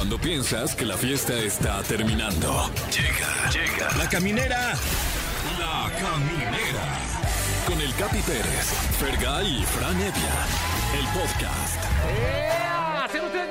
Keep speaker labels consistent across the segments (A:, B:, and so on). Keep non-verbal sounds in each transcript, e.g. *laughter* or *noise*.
A: Cuando piensas que la fiesta está terminando. Llega, llega. La caminera. La caminera. Con el Capi Pérez, Fergay y Fran Evia. El podcast.
B: ¡Ea!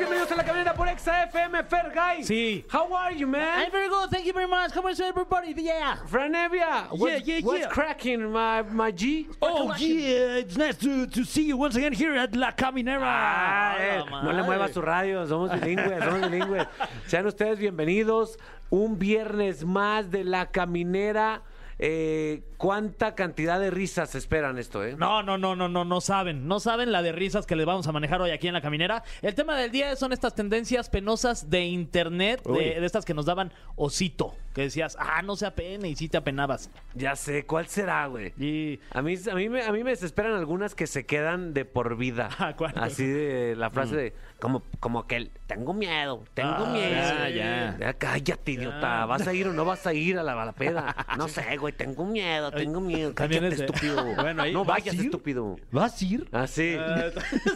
B: Bienvenidos a la caminera por Exa FM, Fergay.
C: Sí.
B: How are you, man?
C: I'm very good, thank you very much. How is everybody? Yeah.
B: Fran Evia. What's,
C: yeah,
B: what's
C: yeah.
B: cracking, my, my G?
C: Oh, yeah, it's nice to, to see you once again here at La Caminera.
B: Ah, eh, no le muevas su radio, somos bilingües, somos bilingües. Sean ustedes bienvenidos un viernes más de la caminera. Eh, ¿Cuánta cantidad de risas esperan esto, eh?
C: No, no, no, no, no, no saben. No saben la de risas que les vamos a manejar hoy aquí en la caminera. El tema del día son estas tendencias penosas de internet, de, de estas que nos daban osito. Que decías, ah, no se apene y sí te apenabas.
B: Ya sé, ¿cuál será, güey?
C: Y.
B: A mí, a, mí me, a mí me desesperan algunas que se quedan de por vida. *laughs*
C: Ah, ¿cuál?
B: Así de la frase de, como, como que tengo miedo, tengo
C: Ah,
B: miedo.
C: ya, ya.
B: Ya, cállate, idiota. ¿Vas a ir o no vas a ir a la, a la peda? *laughs* No sé, güey, tengo miedo, tengo miedo.
C: También
B: Cállate,
C: ese-
B: estúpido. *laughs*
C: Bueno, ahí-
B: no
C: ¿vas
B: vayas,
C: ir?
B: estúpido.
D: ¿Vas a ir?
B: Así.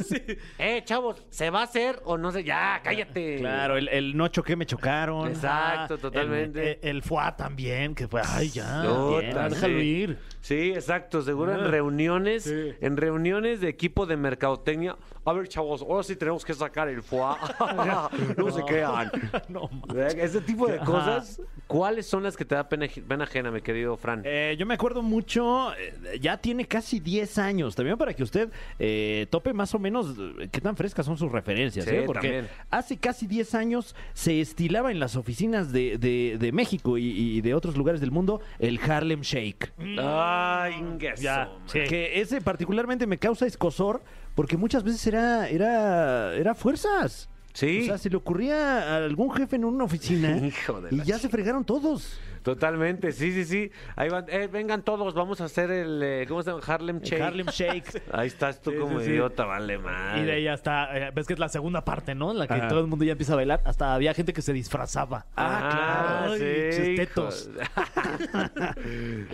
C: sí.
B: Eh, chavos, ¿se va a hacer o no sé? Ya, cállate.
C: Claro, el, el no choqué, me chocaron.
B: Exacto,
C: Ah,
B: totalmente.
C: El, el, FUA también, que fue, ay, ya.
B: No,
C: bien,
B: tan-
C: déjalo
B: sí.
C: ir.
B: Sí, exacto, seguro en
C: Ah,
B: reuniones,
C: sí.
B: en reuniones de equipo de mercadotecnia. A ver, chavos, ahora sí tenemos que sacar el foie. *laughs* *laughs* no se crean. *laughs*
C: No, ma-
B: Ese tipo de
C: Ajá.
B: cosas, ¿cuáles son las que te da pena, pena ajena, mi querido Fran?
D: Eh, yo me acuerdo mucho, eh, ya tiene casi 10 años, también para que usted eh, tope más o menos eh, qué tan frescas son sus referencias,
B: Sí,
D: ¿eh? porque
B: también.
D: hace casi 10 años se estilaba en las oficinas de, de- de México y, y de otros lugares del mundo el Harlem Shake.
B: Ay,
C: Ya,
B: man.
C: sí.
D: Que ese particularmente me causa escosor porque muchas veces era, era, era fuerzas.
B: Sí.
D: O sea, se le ocurría a algún jefe en una oficina *laughs*
B: Hijo de
D: y ya se fregaron todos.
B: Totalmente, sí, sí, sí. Ahí van, eh, vengan todos, vamos a hacer el, eh, ¿cómo se llama? Harlem Shake.
D: Harlem Shake. *laughs*
B: Ahí estás tú
C: Sí,
B: como
C: sí, sí.
B: idiota, vale, madre.
C: Y de ahí hasta, eh, ves que es la segunda parte, ¿no? En la que
D: Ajá.
C: todo el mundo ya empieza a bailar. Hasta había gente que se disfrazaba.
B: Ah,
C: Ay,
B: sí,
C: chestetos.
B: hijo.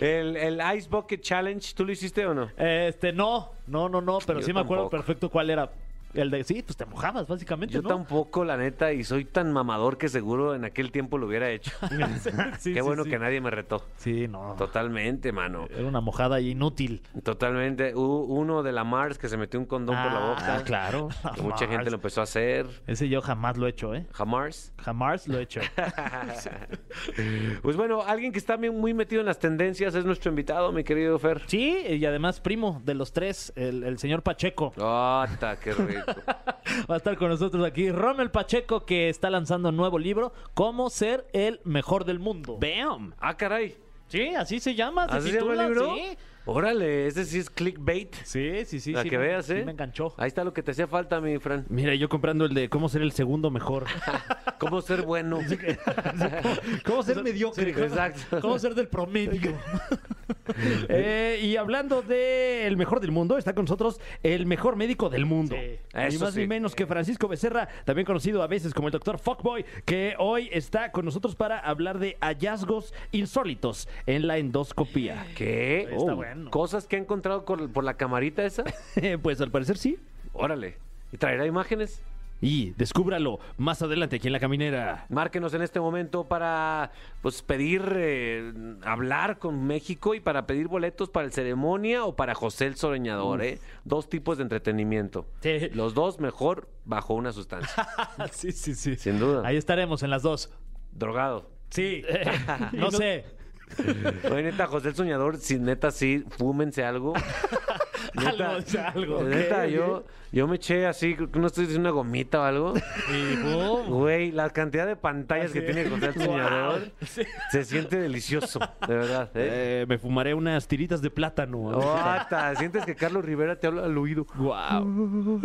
B: *laughs* el, el Ice Bucket Challenge, ¿tú lo hiciste o no?
C: Este, no, no, no, no, pero
B: Yo
C: sí me acuerdo
B: tampoco.
C: perfecto cuál era. El de, sí, pues te mojabas, básicamente,
B: Yo
C: ¿no?
B: tampoco, la neta, y soy tan mamador que seguro en aquel tiempo lo hubiera hecho. *laughs*
C: Sí,
B: Qué
C: sí,
B: bueno
C: sí.
B: que nadie me retó.
C: Sí, no.
B: Totalmente, mano.
C: Era una mojada inútil.
B: Totalmente. Hubo uno de la Mars que se metió un condón por la
C: Ah,
B: boca.
D: claro.
B: Que mucha gente lo empezó a hacer.
C: Ese yo jamás lo he hecho, ¿eh?
B: Jamás.
C: Jamás lo he hecho. *laughs*
B: Pues bueno, alguien que está bien- muy metido en las tendencias es nuestro invitado, mi querido Fer.
C: Sí, y además primo de los tres, el, el señor Pacheco.
B: ¡Ata, qué rico! *laughs*
C: Va a estar con nosotros aquí Rommel Pacheco, que está lanzando un nuevo libro, Cómo ser el mejor del mundo.
D: ¡Bam!
B: ¡Ah, caray!
C: Sí, así se llama.
B: ¿Así se llama el libro?
C: Sí,
B: Órale, ese sí es clickbait.
C: sí, sí. sí
B: Para
C: sí
B: que
C: me-
B: veas,
C: sí
B: ¿eh?
C: me enganchó.
B: Ahí está lo que te hacía falta, mi Fran.
D: Mira, yo comprando el de cómo ser el segundo mejor. *laughs*
B: ¿Cómo ser bueno? *laughs*
D: ¿Cómo ser mediocre?
B: Exacto.
C: ¿Cómo ser del promedio? *laughs*
D: Eh, y hablando del mejor del mundo, está con nosotros el mejor médico del mundo.
C: Sí.
D: Ni más
B: sí.
D: ni menos que Francisco Becerra, también conocido a veces como el doctor Fuckboy, que hoy está con nosotros para hablar de hallazgos insólitos en la endoscopía.
B: ¿Qué?
C: Está
B: Oh,
C: bueno.
B: ¿Cosas que ha encontrado con- por la camarita esa? *laughs*
D: pues al parecer sí.
B: Órale. ¿Y traerá imágenes?
D: Y descúbralo más adelante aquí en la caminera.
B: Márquenos en este momento para pues pedir eh, hablar con México y para pedir boletos para el ceremonia o para José el Soñador, ¿eh? Dos tipos de entretenimiento.
C: Sí.
B: Los dos mejor bajo una sustancia. *laughs*
C: sí, sí, sí.
B: Sin duda.
C: Ahí estaremos en las dos.
B: Drogado.
C: Sí. *laughs* no sé. *laughs*
B: Oye, neta, José el Soñador, si neta sí, fúmense algo. *laughs*
C: Algo, o sea, algo.
B: Neta, yo, yo me eché así, creo que no estoy diciendo una gomita o algo. *laughs*
C: Y boom.
B: Güey, la cantidad de pantallas que tiene José el Soñador
C: Sí.
B: se siente delicioso, de verdad. ¿eh?
D: Eh, me fumaré unas tiritas de plátano.
B: Ota, sientes que Carlos Rivera te habla al oído.
D: Wow.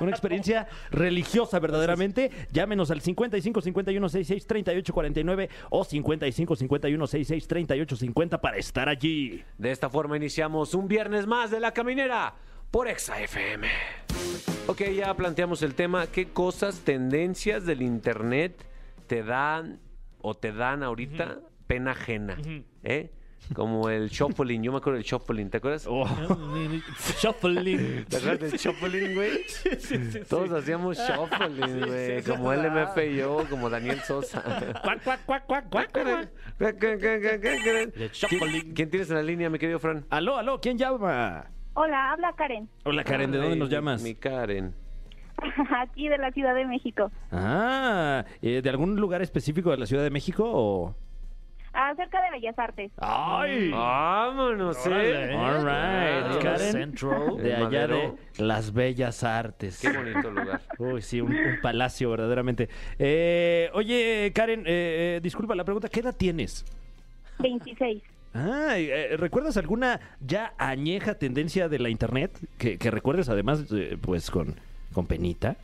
D: Una experiencia religiosa verdaderamente. Llámenos al 55 51 66 38 49 o 55 51 66 38 50 para estar allí.
B: De esta forma iniciamos un viernes más de La Caminera por Exa FM. Ok, ya planteamos el tema. ¿Qué cosas, tendencias del internet te dan o te dan ahorita pena ajena? ¿Eh? Como el Chopolin. Yo me acuerdo del Chopolin, ¿te acuerdas?
D: Oh.
C: Shuffling.
B: ¿Te acuerdas del Chopolin, güey? Todos hacíamos Chopolin, güey. como LMF y yo, como Daniel Sosa.
C: Cuac, cuac, cuac, cuac, cuac, cuac.
B: ¿Quién, quién tienes en la línea, mi querido Fran?
D: Aló, aló, ¿quién llama?
E: Hola, habla Karen,
D: Hola Karen, ¿de dónde nos llamas?
B: Mi Karen. *laughs*
E: aquí de la Ciudad de México,
D: Ah, eh, ¿de algún lugar específico de la Ciudad de México o...?
E: Acerca de Bellas Artes.
D: ¡Ay!
B: Vámonos,
C: Órale.
B: ¿eh?
D: All right,
B: Ah,
D: Karen.
C: Central.
D: De allá de las Bellas Artes.
B: Qué bonito lugar. *laughs*
D: Uy, sí, un, un palacio verdaderamente. Eh, oye, Karen, eh, eh, disculpa la pregunta, ¿qué edad tienes?
E: 26.
D: Ah, eh, ¿recuerdas alguna ya añeja tendencia de la internet que, que recuerdes además, eh, pues, con, con penita?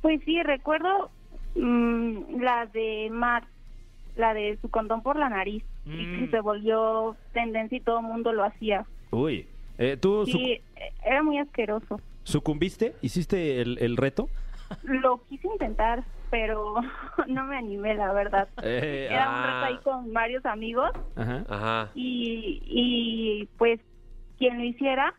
E: Pues sí, recuerdo mm, la de Mar, la de su condón por la nariz, y
C: Mm.
E: que se volvió tendencia y todo el mundo lo hacía.
D: Uy, eh, ¿tú
E: Sí, eh, era muy asqueroso.
D: sucumbiste? ¿Hiciste el, el reto?
E: Lo quise intentar, pero *laughs* no me animé, la verdad.
D: Eh,
E: Era un
B: ah.
E: reto ahí con varios amigos
D: Ajá.
B: Ajá.
E: y, y pues quien lo hiciera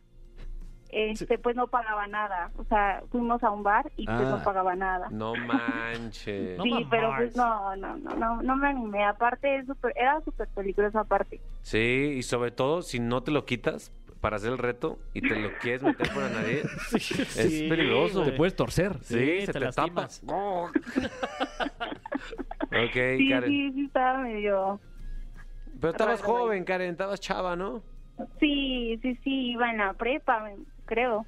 E: este pues no pagaba nada o sea fuimos a un bar y pues
D: Ah.
E: no pagaba nada
B: No manches.
C: No
E: sí
C: mames.
E: pero pues no no no no no me animé aparte es súper- era súper peligroso aparte
B: Sí, y sobre todo si no te lo quitas para hacer el reto y te lo quieres meter por la nariz, *laughs* es peligroso.
D: Te puedes torcer.
B: Sí,
C: Sí,
B: se
C: te
B: te,
C: lastimas.
B: tapa. *laughs* ok,
E: sí
B: Karen.
E: sí sí estaba medio
B: Pero estabas
E: Raro,
B: joven, Karen, estabas chava, ¿no?
E: sí sí sí iba en la prepa creo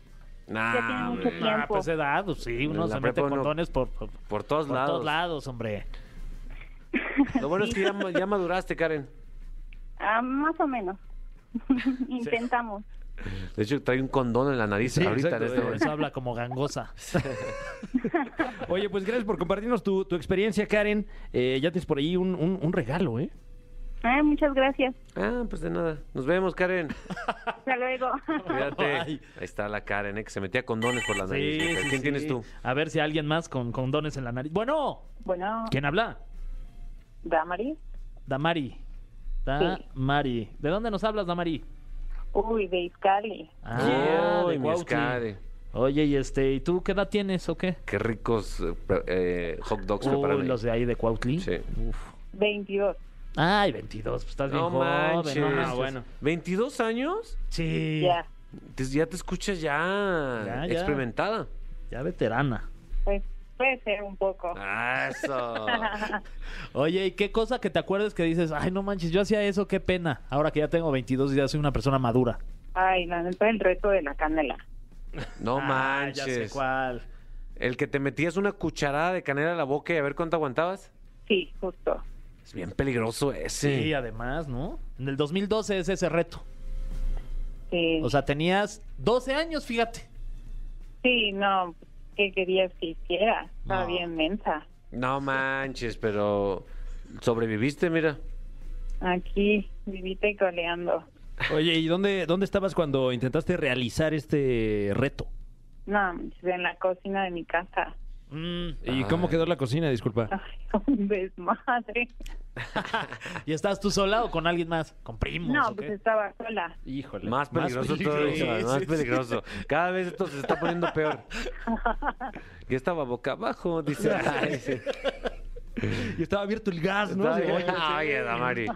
B: Nah,
E: Ya tiene mucho tiempo.
C: Pues edad, pues sí, uno
B: la
C: se mete
B: uno-
C: condones por, por,
B: Por todos
C: por
B: lados.
C: todos lados, hombre.
B: Lo bueno es que ya, ma- ya maduraste, Karen.
E: ah, más o menos *laughs* intentamos
B: De hecho, trae un condón en la nariz
D: Sí,
B: ahorita
D: exacto,
B: en este momento.
C: Eso habla como gangosa. *laughs*
D: Oye, pues gracias por compartirnos tu, tu experiencia, Karen. Eh, ya tienes por ahí un, un- un regalo, ¿eh?
E: Ay, muchas gracias
B: Ah, pues de nada. Nos vemos, Karen.
E: hasta luego
B: Cuídate. Ahí está la Karen, ¿eh? que se metía condones por la nariz.
C: Sí,
B: ¿Quién
C: sí.
B: tienes tú?
C: A ver si alguien más con condones en la nariz. Bueno,
E: bueno
C: ¿quién habla?
E: Damari
C: Damari. Damari. ¿De dónde nos hablas, Damari?
E: uy de Izcali
C: Ah,
B: Uy,
C: de.
B: Escade.
C: Oye, y este, ¿y tú qué edad tienes o qué?
B: Qué ricos eh, eh, hot dogs
C: Uy,
B: preparan ahí.
C: los de ahí de Cuautli.
B: Sí.
C: Uf.
E: 22
C: Ay, 22, pues estás bien
B: No
C: joven.
B: manches.
C: ¿no?
D: Ah, bueno.
B: ¿22 años?
C: Sí.
E: ya
B: Te- Ya te escuchas ya,
C: Ya, ya.
B: experimentada.
C: Ya veterana.
E: Pues puede ser un poco.
B: Eso. *laughs*
C: Oye, ¿y qué cosa que te acuerdes que dices, ay, no manches, yo hacía eso, qué pena. Ahora que ya tengo 22 y ya soy una persona madura.
E: Ay, la neta, el reto de la canela.
B: No
C: Ah,
B: manches.
C: Ya sé cuál.
B: El que te metías una cucharada de canela a la boca y a ver cuánto aguantabas.
E: Sí, justo.
B: Es bien peligroso ese.
C: Sí, además, ¿no? En el 2012 es ese reto.
E: Sí,
C: O sea, tenías 12 años, fíjate.
E: sí no, ¿qué querías que hiciera? Estaba
C: No.
E: bien mensa.
B: No manches, pero sobreviviste, mira.
E: Aquí, vivita y coleando.
D: Oye, ¿y dónde, dónde estabas cuando intentaste realizar este reto?
E: No, en la cocina de mi casa.
C: Mm,
D: ¿Y cómo quedó la cocina? Disculpa. *laughs*
E: Ay, un desmadre. *laughs*
C: ¿Y estás tú sola o con alguien más? ¿Con primos?
E: No,
C: o
E: pues
C: qué?
E: estaba sola.
D: Híjole.
B: Más peligroso, todavía,
C: Sí,
B: más
C: sí,
B: peligroso. Cada vez esto se está poniendo peor. *laughs* Ya estaba boca abajo, dice. Ay, sí.
D: Y estaba abierto el gas, ¿no? Oye,
B: Damari.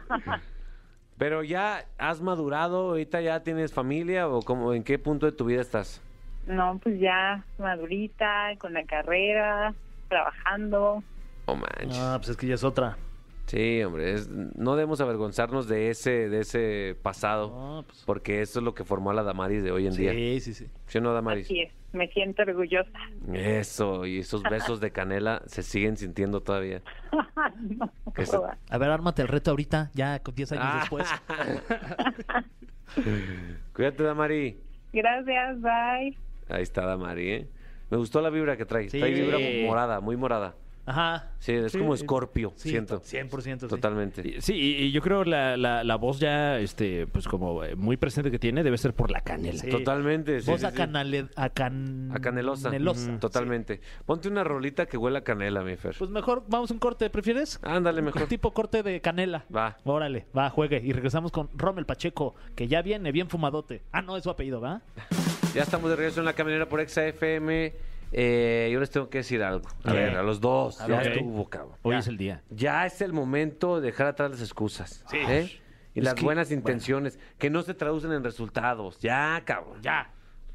B: Pero ya has madurado, ahorita ya tienes familia o cómo, en qué punto de tu vida estás?
E: No, pues ya madurita, con la carrera, trabajando.
B: Oh manches.
C: Ah, pues es que ya es otra.
B: Sí, hombre, es- no debemos avergonzarnos de ese, de ese pasado,
C: No, pues,
B: porque eso es lo que formó a la Damaris de hoy en día.
C: sí, sí, sí.
B: ¿Sí o no, Damaris?
E: Así es, me siento orgullosa.
B: Eso, y esos besos de canela se siguen sintiendo todavía. *laughs*
E: no,
B: Que se-
E: joda.
C: A ver, ármate el reto ahorita, ya con 10 años
B: Ah.
C: después. *laughs*
B: Cuídate, Damari.
E: Gracias, bye.
B: Ahí está Damari, ¿eh? Me gustó la vibra que trae.
C: Sí.
B: Trae vibra morada, muy morada.
C: Ajá.
B: Sí, es
D: Sí,
B: como
D: sí.
B: Scorpio,
C: Sí,
B: siento.
C: 100%. sí.
B: Totalmente.
D: Sí, y, y yo creo la, la, la voz ya, este, pues como eh, muy presente que tiene, debe ser por la canela.
C: Sí.
B: Totalmente. sí,
C: Voz acanale- acan-
B: A canelosa.
C: canelosa.
B: Ujú, Totalmente. Ponte una rolita que huela a canela, mi Fer.
C: Pues mejor vamos a un corte, ¿prefieres?
B: Ándale mejor.
C: Tipo corte de canela.
B: Va.
C: Órale, va, juegue. Y regresamos con Rommel Pacheco, que ya viene bien fumadote. Ah, no, es su apellido, ¿va?
B: Ya estamos de regreso en la caminera por Exa FM. Eh, yo les tengo que decir algo. A
D: ¿Qué?
B: ver, a los dos.
C: A
B: ya
C: ver.
B: estuvo, cabrón.
D: Hoy
C: Ya.
D: es el día.
B: Ya es el momento de dejar atrás las excusas.
C: Sí.
B: ¿eh? Y
D: Es
B: las
D: que,
B: buenas
D: bueno.
B: intenciones que no se traducen en resultados. Ya, cabrón.
C: Ya,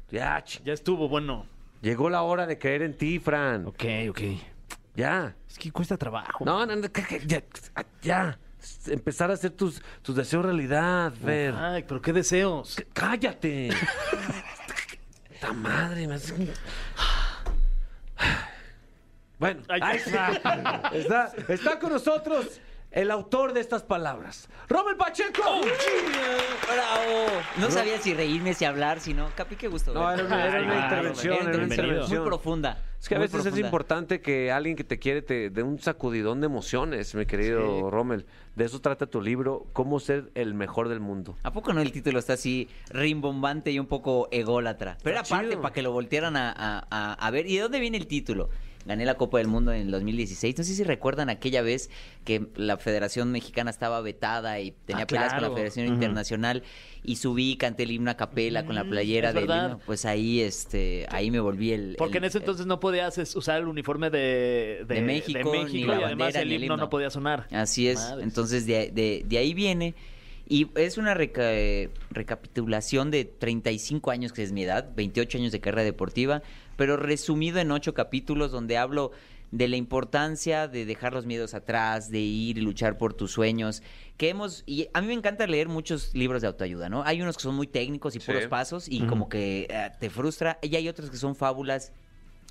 B: Ya, ch-
C: ya estuvo, bueno.
B: Llegó la hora de creer en ti, Fran.
D: Ok, ok.
B: Ya.
D: Es que cuesta trabajo.
B: No, no, no, ya. ya. Empezar a hacer tus, tus deseos realidad, Fer.
C: Ay, pero qué deseos.
B: C- ¡Cállate! *laughs* ¡Ta madre! Me hace... Bueno, ahí está. *laughs* está. Está con nosotros el autor de estas palabras. ¡Rommel Pacheco!
F: ¡Bravo! No sabía si reírme, si hablar, si no. Capi, qué gusto.
B: No, era una, era una
C: Ay,
B: intervención,
F: Era
B: era una
D: bienvenido.
B: intervención.
F: Muy profunda.
B: Es que a veces es importante que alguien que te quiere te dé un sacudidón de emociones, mi querido
C: Sí.
B: Rommel. De eso trata tu libro, Cómo ser el mejor del mundo.
F: ¿A poco no el título está así rimbombante y un poco ególatra? Pero era aparte para que lo voltearan a, a- a- a ver. ¿Y de dónde viene el título? Gané la Copa del Mundo en el 2016. No sé si recuerdan aquella vez que la Federación Mexicana estaba vetada y tenía
C: Ah,
F: peleas con la Federación. Internacional y subí, canté el himno a capela con la
C: Mm,
F: playera del himno. Pues ahí, este, ahí me volví el...
C: Porque
F: el-
C: en ese entonces no podías usar el uniforme de,
F: De México, ni
C: y
F: la
C: además
F: bandera,
C: el
F: ni el
C: himno
F: himno.
C: no podía sonar.
F: Así es. Entonces de, de- de ahí viene. Y es una reca- eh, recapitulación de 35 años, que es mi edad, 28 años de carrera deportiva, pero resumido en ocho capítulos donde hablo de la importancia de dejar los miedos atrás, de ir y luchar por tus sueños, que hemos, y a mí me encanta leer muchos libros de autoayuda, ¿no? Hay unos que son muy técnicos y
B: Sí.
F: puros pasos y como que eh, te frustra, y hay otros que son fábulas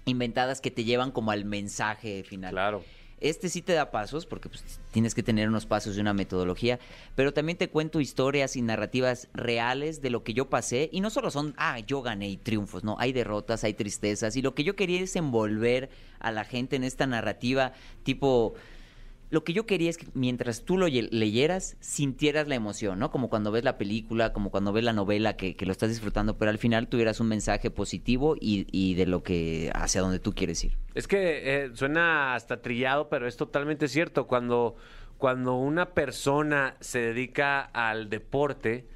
F: inventadas que te llevan como al mensaje final.
B: Claro.
F: Este sí te da pasos, porque pues, tienes que tener unos pasos y una metodología, pero también te cuento historias y narrativas reales de lo que yo pasé, y no solo son, ah, yo gané y triunfos, no, hay derrotas, hay tristezas, y lo que yo quería es envolver a la gente en esta narrativa tipo... Lo que yo quería es que mientras tú lo ye- leyeras, sintieras la emoción, ¿no? Como cuando ves la película, como cuando ves la novela, que, que lo estás disfrutando, pero al final tuvieras un mensaje positivo y, y de lo que, hacia donde tú quieres ir.
B: Es que eh, suena hasta trillado, pero es totalmente cierto. Cuando, cuando una persona se dedica al deporte,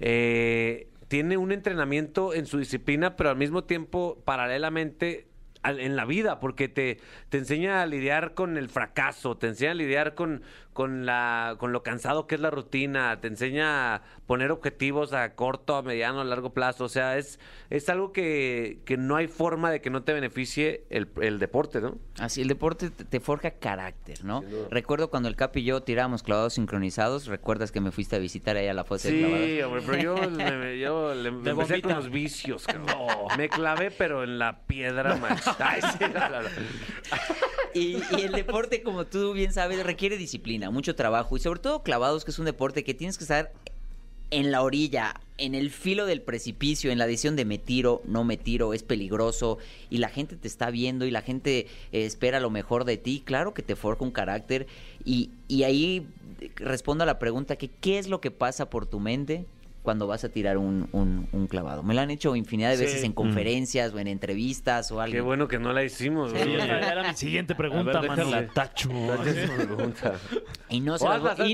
B: eh, tiene un entrenamiento en su disciplina, pero al mismo tiempo, paralelamente, al- en la vida, porque te, te enseña a lidiar con el fracaso, te enseña a lidiar con, con, la, con lo cansado que es la rutina, te enseña poner objetivos a corto, a mediano, a largo plazo. O sea, es, es algo que, que no hay forma de que no te beneficie el, el deporte, ¿no?
F: Así, el deporte te, te forja carácter, ¿no? Recuerdo cuando el Capi y yo tirábamos clavados sincronizados, ¿recuerdas que me fuiste a visitar ahí a la fosa de clavados?
B: Sí, hombre, pero yo, *laughs* me, yo le, me empecé con los vicios, cabrón. Me clavé, pero en la piedra, *laughs* sí, no, no, no.
F: Y, y el deporte, como tú bien sabes, requiere disciplina, mucho trabajo y sobre todo clavados, que es un deporte que tienes que estar en la orilla, en el filo del precipicio, en la decisión de me tiro, no me tiro, es peligroso y la gente te está viendo y la gente eh, espera lo mejor de ti, claro que te forja un carácter y, y ahí respondo a la pregunta que ¿qué es lo que pasa por tu mente? Cuando vas a tirar un, un- un clavado. Me lo han hecho infinidad de
C: Sí.
F: veces en conferencias o en entrevistas o algo.
B: Qué bueno que no la hicimos,
C: Sí,
B: güey.
C: era, mi siguiente pregunta,
B: ver.
D: Tacho.
B: Por la pregunta.
F: Y no se, las, voy-
B: de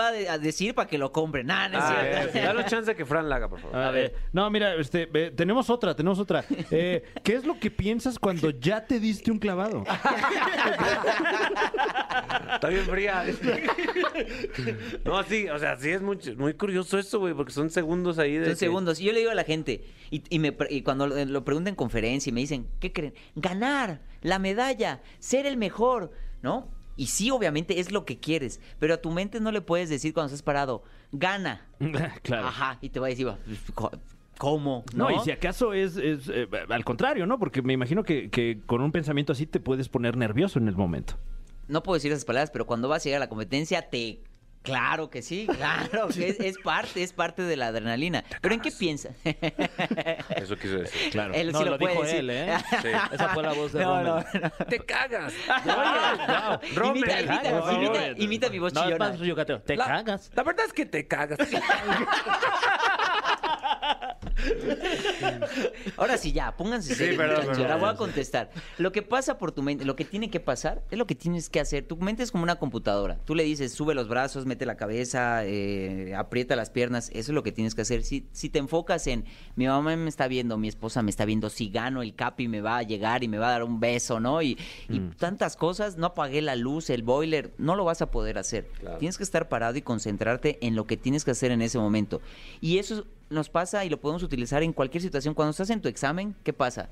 F: a, de- a decir para que lo compren. Nah, no
B: Ah, eh, dale chance que Fran la haga, por favor.
D: A ver. No, mira, este, eh, tenemos otra, tenemos otra. Eh, ¿Qué es lo que piensas cuando *laughs* ya te diste un clavado?
B: Está bien fría. *laughs* No, sí, o sea, sí es muy, muy curioso eso, güey, porque son segundos ahí de.
F: Son
B: que-
F: segundos. Y yo le digo a la gente, y, y me, pre- y cuando lo, lo preguntan en conferencia y me dicen, ¿qué creen? Ganar, la medalla, ser el mejor, ¿no? Y sí, obviamente es lo que quieres, pero a tu mente no le puedes decir cuando estás parado, gana. *laughs*
D: claro.
F: Ajá, y te va a decir, "Co- ¿cómo?
D: No, y si acaso es, es, eh, al contrario, ¿no? Porque me imagino que, que con un pensamiento así te puedes poner nervioso en el momento.
F: no puedo decir esas palabras, pero cuando vas a llegar a la competencia te Claro que sí, claro, *laughs* que es, es parte, es parte de la adrenalina. Pero ¿en qué piensa? *laughs*
B: Eso quiso decir.
D: Claro.
F: Él
C: No,
F: sí
C: lo
F: lo, puede
C: dijo
F: decir.
C: él, ¿eh? *laughs* Esa fue la voz de
F: No,
C: Rommel.
F: no, no.
B: ¡Te cagas!
F: Imita, imita,
C: cagas,
F: imita,
C: Rommel.
F: imita mi voz
C: No, es
F: chillona.
C: más yucateo. Te
B: La-
C: cagas.
B: La verdad es que te cagas.
F: Ahora sí, ya, pónganse serios,
B: perdón.
F: Ahora voy a contestar. Lo que pasa por tu mente, lo que tiene que pasar, es lo que tienes que hacer. Tu mente es como una computadora. Tú le dices, sube los brazos, mete la cabeza, eh, aprieta las piernas. Eso es lo que tienes que hacer. Si, si te enfocas en, mi mamá me está viendo, mi esposa me está viendo, si gano el capi me va a llegar y me va a dar un beso, ¿no? Y, y tantas cosas, no apagué la luz, el boiler, no lo vas a poder hacer.
B: Claro.
F: Tienes que estar parado y concentrarte en lo que tienes que hacer en ese momento. Y eso nos pasa y lo podemos utilizar en cualquier situación. Cuando estás en tu examen, ¿qué pasa?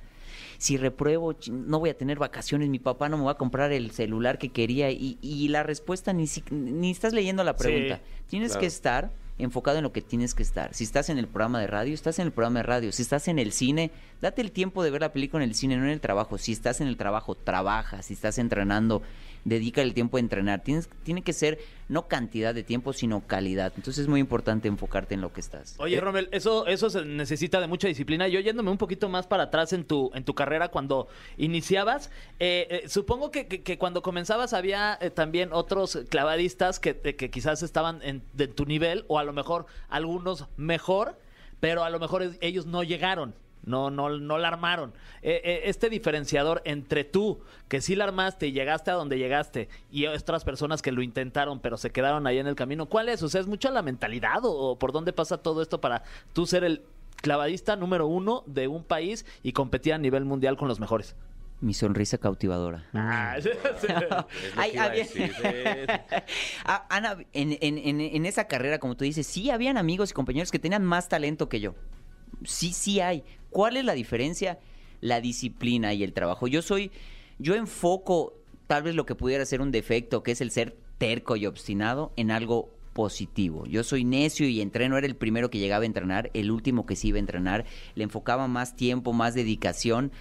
F: Si repruebo, no voy a tener vacaciones, mi papá no me va a comprar el celular que quería y, y la respuesta ni, si- ni estás leyendo la pregunta. Tienes
B: claro.
F: que estar enfocado en lo que tienes que estar. Si estás en el programa de radio, estás en el programa de radio. Si estás en el cine, date el tiempo de ver la película en el cine, no en el trabajo. Si estás en el trabajo, trabaja. Si estás entrenando, dedica el tiempo a entrenar. Tienes, tiene que ser no cantidad de tiempo, sino calidad. Entonces es muy importante enfocarte en lo que estás.
C: Oye, Rommel, eso, eso se necesita de mucha disciplina. Yo yéndome un poquito más para atrás en tu, en tu carrera cuando iniciabas, eh, eh, supongo que, que- que cuando comenzabas había eh, también otros clavadistas que, eh, que quizás estaban en, de tu nivel o a lo mejor algunos mejor, pero a lo mejor ellos no llegaron. No, no, no la armaron. Eh, eh, este diferenciador entre tú, que sí la armaste y llegaste a donde llegaste, y otras personas que lo intentaron, pero se quedaron ahí en el camino, ¿cuál es? O sea, ¿es mucho la mentalidad o, o por dónde pasa todo esto para tú ser el clavadista número uno de un país y competir a nivel mundial con los mejores?
F: Mi sonrisa cautivadora.
C: Ah, *laughs* sí,
F: Ay, había-. *laughs* Ah, Ana, en, en- en- en esa carrera, como tú dices, sí habían amigos y compañeros que tenían más talento que yo. Sí, sí hay. ¿Cuál es la diferencia? La disciplina y el trabajo. Yo soy, yo enfoco tal vez lo que pudiera ser un defecto, que es el ser terco y obstinado, en algo positivo. Yo soy necio y entreno, era el primero que llegaba a entrenar, el último que sí iba a entrenar, le enfocaba más tiempo, más dedicación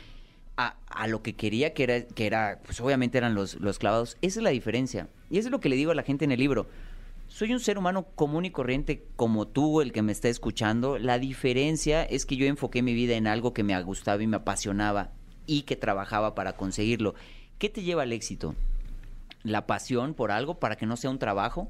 F: a, lo que quería, que era, que era pues obviamente eran los, los clavados. Esa es la diferencia. Y eso es lo que le digo a la gente en el libro. Soy un ser humano común y corriente como tú, el que me está escuchando. La diferencia es que yo enfoqué mi vida en algo que me gustaba y me apasionaba y que trabajaba para conseguirlo. ¿Qué te lleva al éxito? La pasión por algo para que no sea un trabajo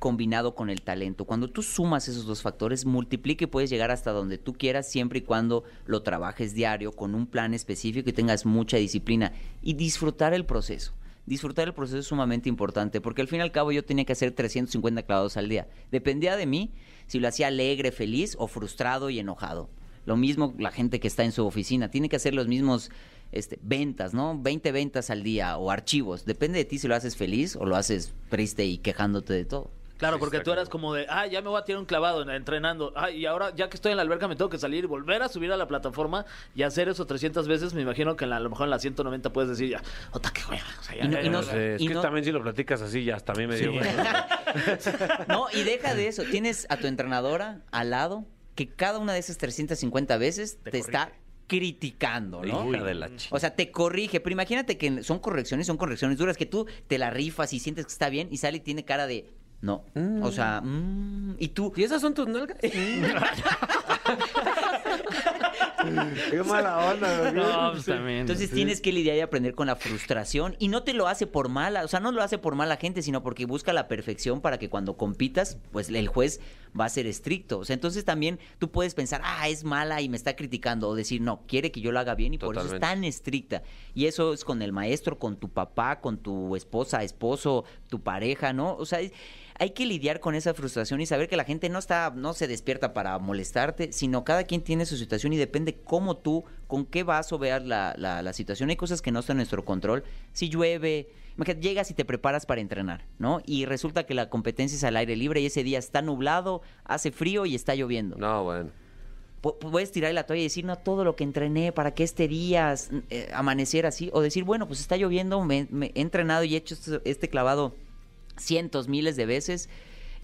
F: combinado con el talento. Cuando tú sumas esos dos factores, multiplica y puedes llegar hasta donde tú quieras siempre y cuando lo trabajes diario con un plan específico y tengas mucha disciplina y disfrutar el proceso. Disfrutar el proceso es sumamente importante porque al fin y al cabo yo tenía que hacer 350 clavados al día. Dependía de mí si lo hacía alegre, feliz o frustrado y enojado. Lo mismo la gente que está en su oficina, tiene que hacer los mismos este, ventas, ¿no? 20 ventas al día o archivos. Depende de ti si lo haces feliz o lo haces triste y quejándote de todo.
C: Claro,
B: Sí,
C: porque tú eras como de, ah, ya me voy a tirar un clavado en- entrenando. Ah, y ahora, ya que estoy en la alberca, me tengo que salir y volver a subir a la plataforma y hacer eso 300 veces. Me imagino que en la- a lo mejor en la 190 puedes decir ya, ota, qué hueva. O sea, ya,
F: Y no-
C: ya,
F: y
C: ya,
F: no-
C: ya.
B: sé, es
F: y
B: que
F: no-
B: también si lo platicas así, ya hasta a mí me dio.
C: Sí.
B: bueno. *laughs*
F: No, y deja de eso. Tienes a tu entrenadora al lado que cada una de esas 350 veces te, está criticando, ¿no?
B: Hija de la
F: O sea, te corrige, pero imagínate que son correcciones, son correcciones duras que tú te la rifas y sientes que está bien y sale y tiene cara de no. O sea, mm, y tú
B: ¿Y esas son tus nalgas? *laughs* Qué mala onda,
D: No, pues también.
F: Entonces tienes que lidiar y aprender con la frustración y no te lo hace por mala, o sea, no lo hace por mala gente, sino porque busca la perfección para que cuando compitas, pues el juez va a ser estricto. O sea, entonces también tú puedes pensar, ah, es mala y me está criticando, o decir, no, quiere que yo lo haga bien y por eso es tan estricta. Y eso es con el maestro, con tu papá, con tu esposa, esposo, tu pareja, ¿no? O sea, es- hay que lidiar con esa frustración y saber que la gente no está, no se despierta para molestarte, sino cada quien tiene su situación y depende cómo tú, con qué vaso veas la, la, la situación. Hay cosas que no están en nuestro control. Si llueve, imagínate, llegas y te preparas para entrenar, ¿no? Y resulta que la competencia es al aire libre y ese día está nublado, hace frío y está lloviendo.
B: No, bueno.
F: Pu- puedes tirar la toalla y decir, no, todo lo que entrené para que este día eh, amaneciera así. O decir, bueno, pues está lloviendo, me, me he entrenado y he hecho este, este clavado cientos, miles de veces.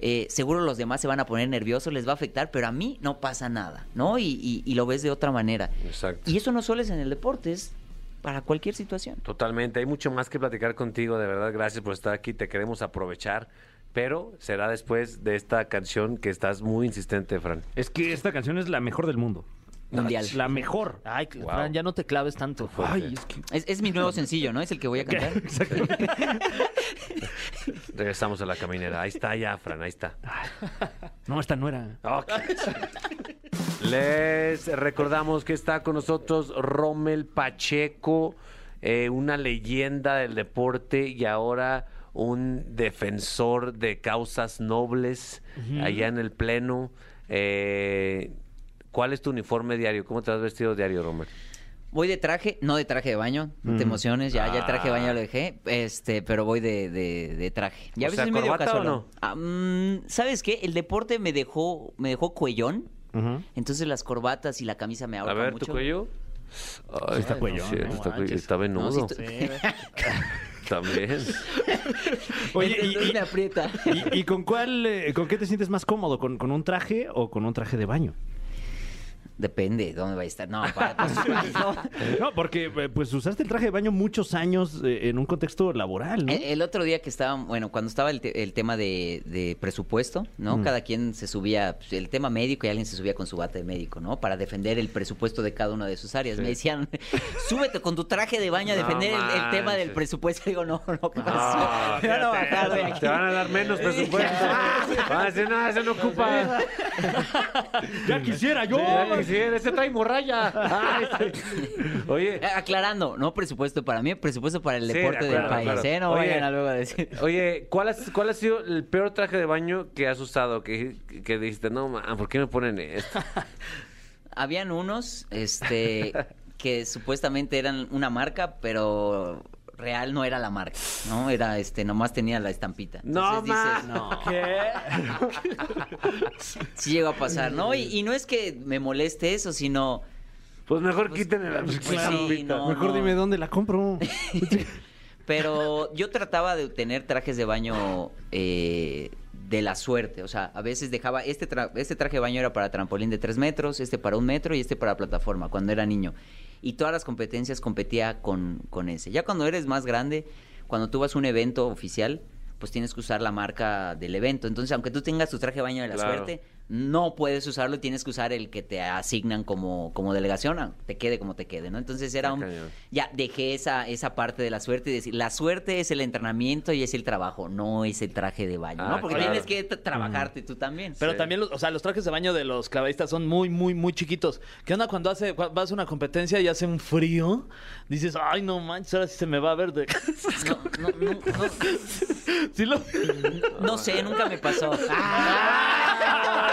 F: eh, seguro los demás se van a poner nerviosos, les va a afectar, pero a mí no pasa nada, ¿no? Y, y- y lo ves de otra manera.
B: Exacto.
F: Y eso no solo es en el deporte, es para cualquier situación.
B: Totalmente. Hay mucho más que platicar contigo, de verdad. Gracias por estar aquí. Te queremos aprovechar. pero será después de esta canción que estás muy insistente, Fran.
D: Es que esta canción es la mejor del mundo.
F: Mundial.
D: La mejor.
C: Ay, Fran, ya no te claves tanto.
D: Ay, es que...
F: Es, es mi nuevo sencillo, ¿no? Es el que voy a *laughs* cantar.
B: Regresamos a la caminera. Ahí está ya, Fran, ahí está.
D: No, esta no era.
B: Les recordamos que está con nosotros Rommel Pacheco, eh, una leyenda del deporte y ahora un defensor de causas nobles allá en el Pleno. Eh, ¿Cuál es tu uniforme diario? ¿Cómo te has vestido diario, Rommel?
F: Voy de traje, no de traje de baño, no te emociones, ya, ya traje de baño ya lo dejé, este, pero voy de, de, de traje. Y a
B: O sea,
F: medio
B: ¿corbata o no?
F: Ah, mm, ¿Sabes qué? El deporte me dejó, me dejó cuellón, entonces las corbatas y la camisa me
B: A
F: ahorcan
B: ver,
F: mucho.
B: ¿tu cuello? Ay,
D: está
B: no,
D: cuellón,
B: sí,
D: no
B: está, cuello-
C: manches.
B: está venudo.
F: No, sí está- *laughs*
B: También. *laughs*
D: Oye, y,
F: me aprieta.
D: y- y con cuál, eh, con qué te sientes más cómodo? ¿Con, con un traje o con un traje de baño?
F: Depende de dónde va a estar. No, para, *laughs* pues, no.
D: No, porque eh, pues usaste el traje de baño muchos años eh, en un contexto laboral, ¿no?
F: El, el otro día que estaba, bueno, cuando estaba el, te- el tema de, de presupuesto, ¿no?
D: Mm.
F: Cada quien se subía, pues, el tema médico y alguien se subía con su bata de médico, ¿no? Para defender el presupuesto de cada una de sus áreas. Me decían, *laughs* súbete con tu traje de baño a
B: No
F: defender el, el tema del presupuesto. Digo, no, no, ¿qué
B: No,
F: pasó? *laughs* Me van a bajar de aquí.
B: Te van a dar menos presupuesto. Van a decir, no, ese no ocupa.
D: ya quisiera yo.
B: Ya quisiera, ese trae morralla. *laughs* Ay, sí. Oye,
F: Eh, Aclarando, no presupuesto para mí, presupuesto para el
B: Sí,
F: deporte
B: de
F: del país,
B: claro.
F: ¿eh? No
B: Oye,
F: vayan a luego a decir.
B: oye, ¿cuál, has- ¿cuál ha sido el peor traje de baño que has usado? Que, que dijiste, no, man, ¿por qué me ponen esto? *laughs*
F: Habían unos, este, que supuestamente eran una marca, pero real no era la marca, ¿no? Era, este, nomás tenía la estampita.
B: No,
F: Entonces dices,
B: ma.
F: no.
C: ¿Qué? *laughs*
F: Sí llegó a pasar, ¿no? Y, y no es que me moleste eso, sino...
B: Pues mejor quiten la
F: pues sí, no.
D: Mejor dime dónde la compro. *laughs*
F: Pero yo trataba de tener trajes de baño eh, de la suerte. O sea, a veces dejaba. Este, tra- este traje de baño era para trampolín de tres metros, este para un metro y este para plataforma cuando era niño. Y todas las competencias competía con, con ese. Ya cuando eres más grande, cuando tú vas a un evento oficial, pues tienes que usar la marca del evento. Entonces, aunque tú tengas tu traje de baño de la
B: Claro.
F: suerte, no puedes usarlo, tienes que usar el que te asignan como, como delegación, te quede como te quede, ¿no? Entonces era
B: Ah,
F: un... Ya dejé esa, esa parte de la suerte y decir, la suerte es el entrenamiento y es el trabajo, no es el traje de baño,
B: Ah,
F: ¿no? Porque
B: claro.
F: tienes que trabajarte tú también.
C: Pero
B: Sí.
C: también, los, o sea, los trajes de baño de los clavadistas son muy, muy, muy chiquitos. ¿Qué onda cuando hace, vas a una competencia y hace un frío? Dices, ay, no manches, ahora sí se me va a ver de... *laughs*
F: No, no, no, no,
C: Sí lo-
F: no sé, nunca me pasó. *laughs*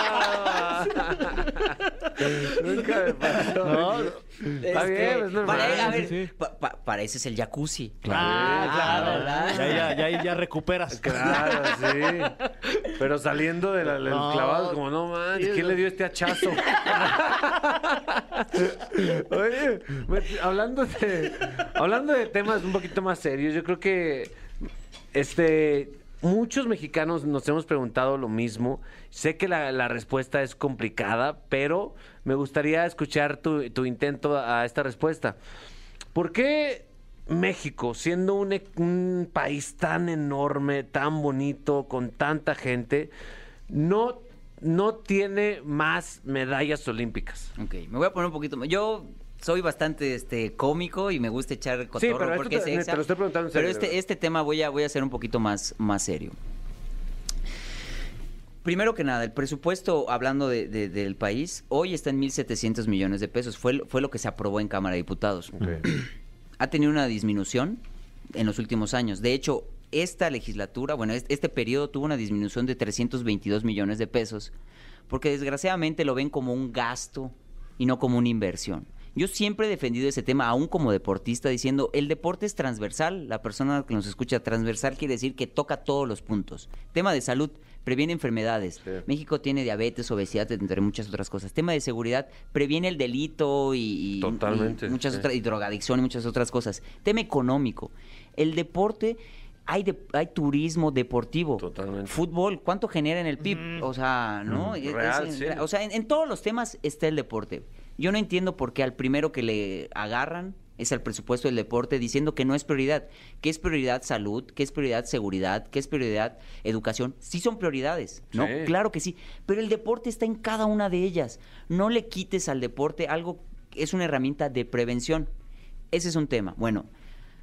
F: *laughs*
B: Nunca me pasó.
C: No,
B: Está bien, es normal.
F: para, a ver,
C: Sí, sí.
F: pa- pa- para eso es el jacuzzi.
C: Ah, claro.
F: ¿verdad?
C: Ya, ya, ya, recuperas.
B: Claro, sí. *laughs* Pero saliendo del del
C: No.
B: clavado, como no man, ¿quién le dio este hachazo? *laughs* Oye, me- hablando de, hablando de temas un poquito más serios, yo creo que este muchos mexicanos nos hemos preguntado lo mismo. Sé que la, respuesta es complicada, pero me gustaría escuchar tu, tu intento a esta respuesta. ¿Por qué México, siendo un, e- un país tan enorme, tan bonito, con tanta gente, no, no tiene más medallas olímpicas?
F: Ok, me voy a poner un poquito. Yo soy bastante este cómico y me gusta echar cotorro
B: pero esto
F: porque
B: te-
F: es
B: te lo estoy preguntando en
F: Pero
B: serio,
F: este, este tema voy a, voy a ser un poquito más, más serio. Primero que nada, el presupuesto, hablando de- de- del país, hoy está en 1.700 millones de pesos. Fue, lo- fue lo que se aprobó en Cámara de Diputados. *clears throat* Ha tenido una disminución en los últimos años. De hecho, esta legislatura, bueno, este, este periodo tuvo una disminución de 322 millones de pesos, porque desgraciadamente lo ven como un gasto y no como una inversión. Yo siempre he defendido ese tema, aún como deportista, diciendo, el deporte es transversal. La persona que nos escucha transversal quiere decir que toca todos los puntos. Tema de salud, previene enfermedades.
B: Sí.
F: México tiene diabetes, obesidad, entre muchas otras cosas. Tema de seguridad, previene el delito y, y-
B: Totalmente,
F: y muchas
B: sí.
F: otras, y drogadicción y muchas otras cosas. Tema económico, el deporte... Hay, de- hay turismo deportivo.
B: Totalmente.
F: Fútbol, ¿cuánto genera en el PIB? O sea, ¿no? Es-
B: Real,
F: es-
B: sí.
F: O sea, en, en todos los temas está el deporte. Yo no entiendo por qué al primero que le agarran es el presupuesto del deporte diciendo que no es prioridad. ¿Qué es prioridad salud? ¿Qué es prioridad seguridad? ¿Qué es prioridad educación? Sí son prioridades, ¿no?
B: Sí.
F: Claro que sí, pero el deporte está en cada una de ellas. No le quites al deporte algo, es una herramienta de prevención. Ese es un tema. Bueno,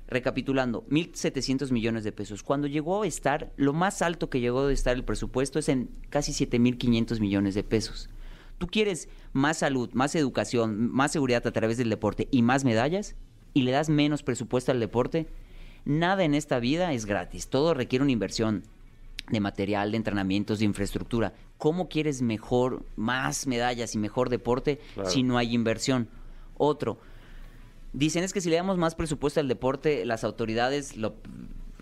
F: recapitulando, 1.700 millones de pesos. Cuando llegó a estar, lo más alto que llegó de estar el presupuesto es en casi 7.500 millones de pesos. ¿Tú quieres más salud, más educación, más seguridad a través del deporte y más medallas? ¿Y le das menos presupuesto al deporte? Nada en esta vida es gratis. Todo requiere una inversión de material, de entrenamientos, de infraestructura. ¿Cómo quieres mejor, más medallas y mejor deporte
B: Claro.
F: si no hay inversión? Otro, Dicen es que si le damos más presupuesto al deporte, las autoridades lo,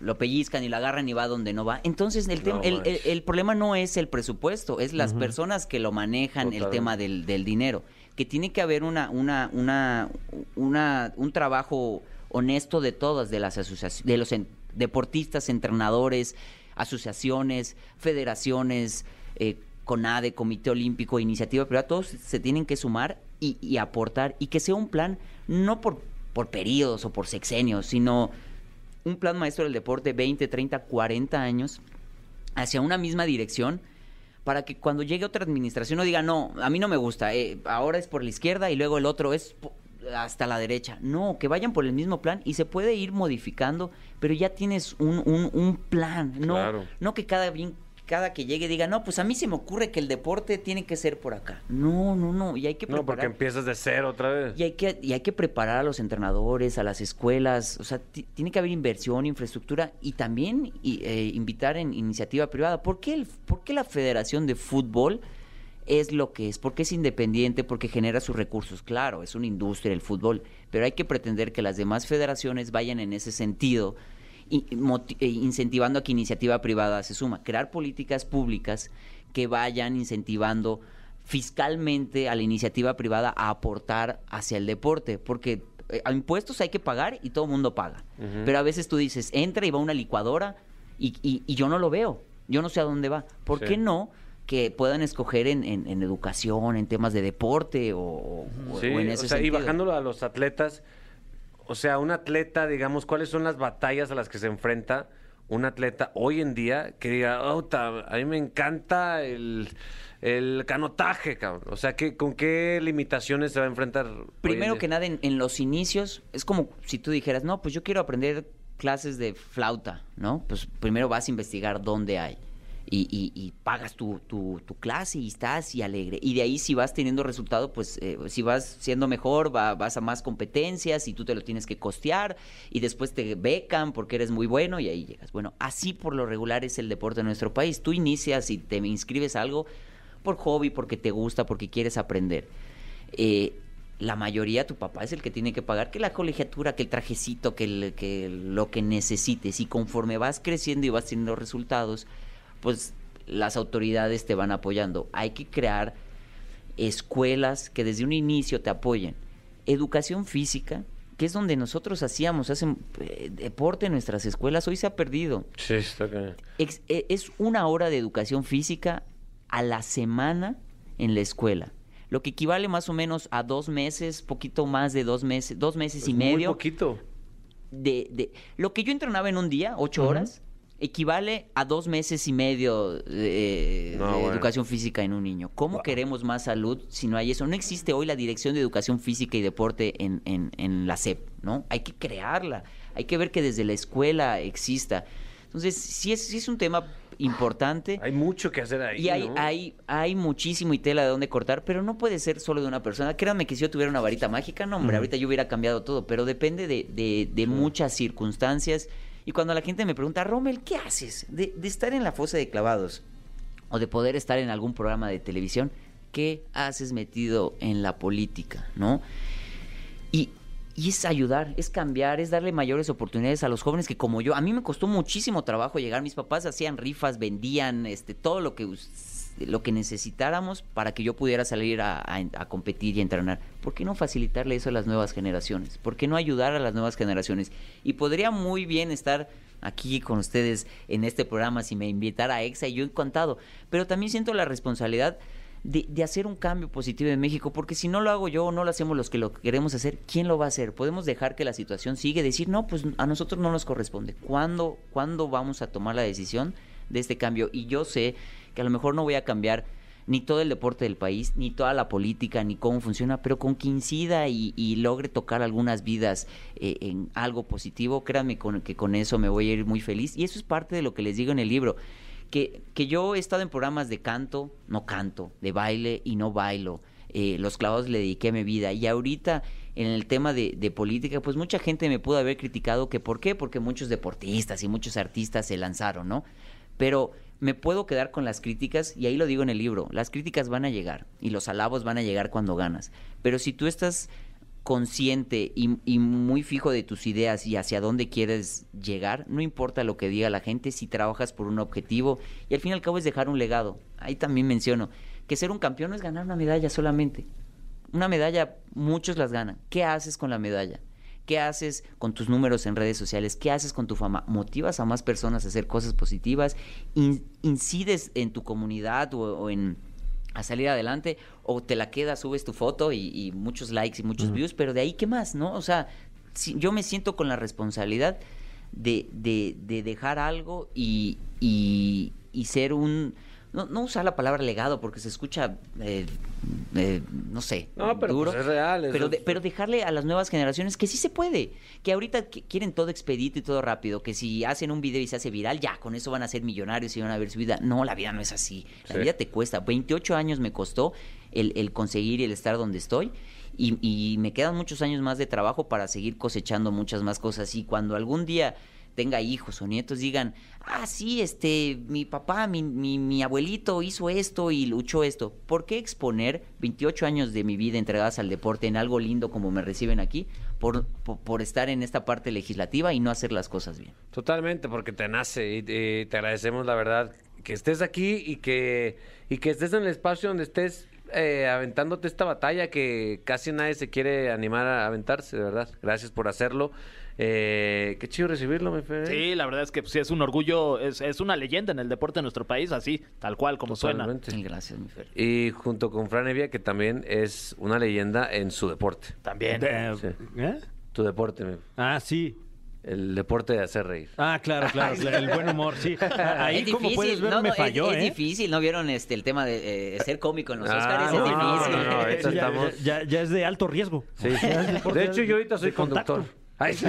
F: lo pellizcan y la agarran y va donde no va. Entonces, el, tema-
B: No
F: el, el- problema no es el presupuesto, es las personas que lo manejan, el tema del, del dinero. Que tiene que haber una, una, una, una, un trabajo honesto de todas, de las asociaciones, de los en- deportistas, entrenadores, asociaciones, federaciones, eh, CONADE, Comité Olímpico, Iniciativa Privada, todos se tienen que sumar y, y aportar y que sea un plan no por, por periodos o por sexenios, sino un plan maestro del deporte 20, 30, 40 años hacia una misma dirección para que cuando llegue otra administración no diga, no, a mí no me gusta, eh, ahora es por la izquierda y luego el otro es hasta la derecha. No, que vayan por el mismo plan y se puede ir modificando, pero ya tienes un, un- un plan, no,
B: Claro.
F: no que cada bien cada que llegue diga, no, pues a mí se me ocurre que el deporte tiene que ser por acá. No, no, no, y hay que
B: No, porque
F: preparar.
B: empiezas de cero otra vez.
F: Y hay, que, y hay que preparar a los entrenadores, a las escuelas, o sea, ti- tiene que haber inversión, infraestructura y también y, eh, invitar en iniciativa privada. ¿Por qué, el- ¿Por qué la Federación de Fútbol es lo que es? Porque es independiente, porque genera sus recursos. Claro, es una industria el fútbol, pero hay que pretender que las demás federaciones vayan en ese sentido incentivando a que iniciativa privada se suma. Crear políticas públicas que vayan incentivando fiscalmente a la iniciativa privada a aportar hacia el deporte, porque eh, a impuestos hay que pagar y todo el mundo paga. Pero a veces tú dices, entra y va una licuadora y, y- y yo no lo veo, yo no sé a dónde va. ¿Por
B: Sí.
F: qué no? que puedan escoger en, en- en educación, en temas de deporte o, o-
B: Sí,
F: o en
B: o
F: ese
B: sea, y bajándolo a los atletas, o sea, un atleta, digamos, ¿cuáles son las batallas a las que se enfrenta un atleta hoy en día que diga, "Oh, a mí me encanta el, el canotaje, cabrón"? O sea, ¿qué, ¿con qué limitaciones se va a enfrentar?
F: Primero que nada, en, en los inicios, es como si tú dijeras, no, pues yo quiero aprender clases de flauta, ¿no? Pues primero vas a investigar dónde hay. Y, y- y pagas tu, tu- tu clase y estás y alegre. Y de ahí si vas teniendo resultado, pues eh, si vas siendo mejor, va- vas a más competencias y tú te lo tienes que costear y después te becan porque eres muy bueno y ahí llegas. Bueno, así por lo regular es el deporte en nuestro país. Tú inicias y te inscribes a algo por hobby, porque te gusta, porque quieres aprender. Eh, la mayoría tu papá es el que tiene que pagar que la colegiatura, que el trajecito, que, el- que lo que necesites. Y conforme vas creciendo y vas teniendo resultados, pues las autoridades te van apoyando. Hay que crear escuelas que desde un inicio te apoyen. Educación física, que es donde nosotros hacíamos, hacen eh, deporte en nuestras escuelas, hoy se ha perdido.
B: Sí, está cañón.
F: Ex- e- es una hora de educación física a la semana en la escuela. Lo que equivale más o menos a dos meses, poquito más de dos meses, dos meses y
B: Es Pues muy
F: medio.
B: poquito.
F: De, de- lo que yo entrenaba en un día, ocho horas, equivale a dos meses y medio de,
B: No,
F: de
B: bueno.
F: educación física en un niño. ¿Cómo queremos más salud si no hay eso? No existe hoy la Dirección de Educación Física y Deporte en, en- en la SEP, ¿no? Hay que crearla, hay que ver que desde la escuela exista. Entonces, sí es, sí es un tema importante.
B: Hay mucho que hacer ahí.
F: Y hay,
B: ¿no?
F: hay, hay muchísimo y tela de dónde cortar, pero no puede ser solo de una persona. Créanme que si yo tuviera una varita mágica, no, hombre, ahorita yo hubiera cambiado todo, pero depende de, de- de muchas circunstancias. Y cuando la gente me pregunta, Rommel, ¿qué haces? De, de estar en la fosa de clavados o de poder estar en algún programa de televisión, ¿qué haces metido en la política? ¿No? Y, y es ayudar, es cambiar, es darle mayores oportunidades a los jóvenes que como yo, a mí me costó muchísimo trabajo llegar, mis papás hacían rifas, vendían este todo lo que lo que necesitáramos para que yo pudiera salir a, competir y entrenar. ¿Por qué no facilitarle eso a las nuevas generaciones? ¿Por qué no ayudar a las nuevas generaciones? Y podría muy bien estar aquí con ustedes en este programa si me invitara a EXA y yo encantado, pero también siento la responsabilidad de, hacer un cambio positivo en México, porque si no lo hago yo o no lo hacemos los que lo queremos hacer, ¿quién lo va a hacer? Podemos dejar que la situación siga y decir, no, pues a nosotros no nos corresponde. ¿Cuándo, ¿Cuándo vamos a tomar la decisión de este cambio? Y yo sé que a lo mejor no voy a cambiar ni todo el deporte del país, ni toda la política, ni cómo funciona, pero con que incida y, logre tocar algunas vidas eh, en algo positivo, créanme que con eso me voy a ir muy feliz. Y eso es parte de lo que les digo en el libro, que, que yo he estado en programas de canto, no canto, de baile y no bailo. Eh, los clavos le dediqué mi vida y ahorita en el tema de, de política, pues mucha gente me pudo haber criticado que por qué, porque muchos deportistas y muchos artistas se lanzaron, ¿no? Pero me puedo quedar con las críticas, y ahí lo digo en el libro, las críticas van a llegar y los alabos van a llegar cuando ganas. Pero si tú estás consciente y, y muy fijo de tus ideas y hacia dónde quieres llegar, no importa lo que diga la gente, si trabajas por un objetivo y al fin y al cabo es dejar un legado. Ahí también menciono que ser un campeón no es ganar una medalla solamente. Una medalla muchos las ganan. ¿Qué haces con la medalla? ¿Qué haces con tus números en redes sociales? ¿Qué haces con tu fama? ¿Motivas a más personas a hacer cosas positivas? In- ¿Incides en tu comunidad o, o en a salir adelante? ¿O te la quedas, subes tu foto y, y muchos likes y muchos views? Pero de ahí, ¿qué más? ¿No? O sea, si- yo me siento con la responsabilidad de, de- de dejar algo y, y- y ser un... No, no usar la palabra legado porque se escucha, eh, eh, no sé,
B: No, pero
F: duro.
B: pues es real,
F: Pero, de- pero dejarle a las nuevas generaciones que sí se puede. Que ahorita qui- quieren todo expedito y todo rápido. Que si hacen un video y se hace viral, ya, con eso van a ser millonarios y van a ver su vida. No, la vida no es así. La
B: Sí.
F: vida te cuesta. 28 años me costó el, el conseguir y el estar donde estoy. Y, y me quedan muchos años más de trabajo para seguir cosechando muchas más cosas. Y cuando algún día tenga hijos o nietos, digan, ah, sí, este, mi papá, mi, mi, mi abuelito hizo esto y luchó esto. ¿Por qué exponer 28 años de mi vida entregadas al deporte en algo lindo como me reciben aquí por, por, estar en esta parte legislativa y no hacer las cosas bien?
B: Totalmente, porque te nace y, y te agradecemos la verdad que estés aquí y que, y que estés en el espacio donde estés eh, aventándote esta batalla que casi nadie se quiere animar a aventarse, de verdad. Gracias por hacerlo. Eh, qué chido recibirlo, mi Fer. ¿eh?
C: Sí, la verdad es que pues, sí es un orgullo, es, es una leyenda en el deporte de nuestro país, así, tal cual como suena.
B: Totalmente.
F: Sí, gracias, mi Fer.
B: Y junto con Fran Evia, que también es una leyenda en su deporte.
C: También.
D: Eh,
B: Sí.
D: ¿eh?
B: Tu deporte, mi-
D: Ah, sí.
B: el deporte de hacer reír.
D: Ah, claro, claro. el buen humor, sí. *laughs* Ahí,
F: Es
D: como
F: difícil,
D: puedes ver,
F: no,
D: me
F: no,
D: falló,
F: es,
D: ¿eh?
F: difícil, ¿no vieron este el tema de eh, ser cómico en los
B: Ah,
F: Oscars?
B: no,
F: es difícil. *laughs*
D: ya,
B: estamos-
D: ya- ya es de alto riesgo.
B: Sí. De hecho, yo ahorita soy
D: de contacto. *laughs*
B: es.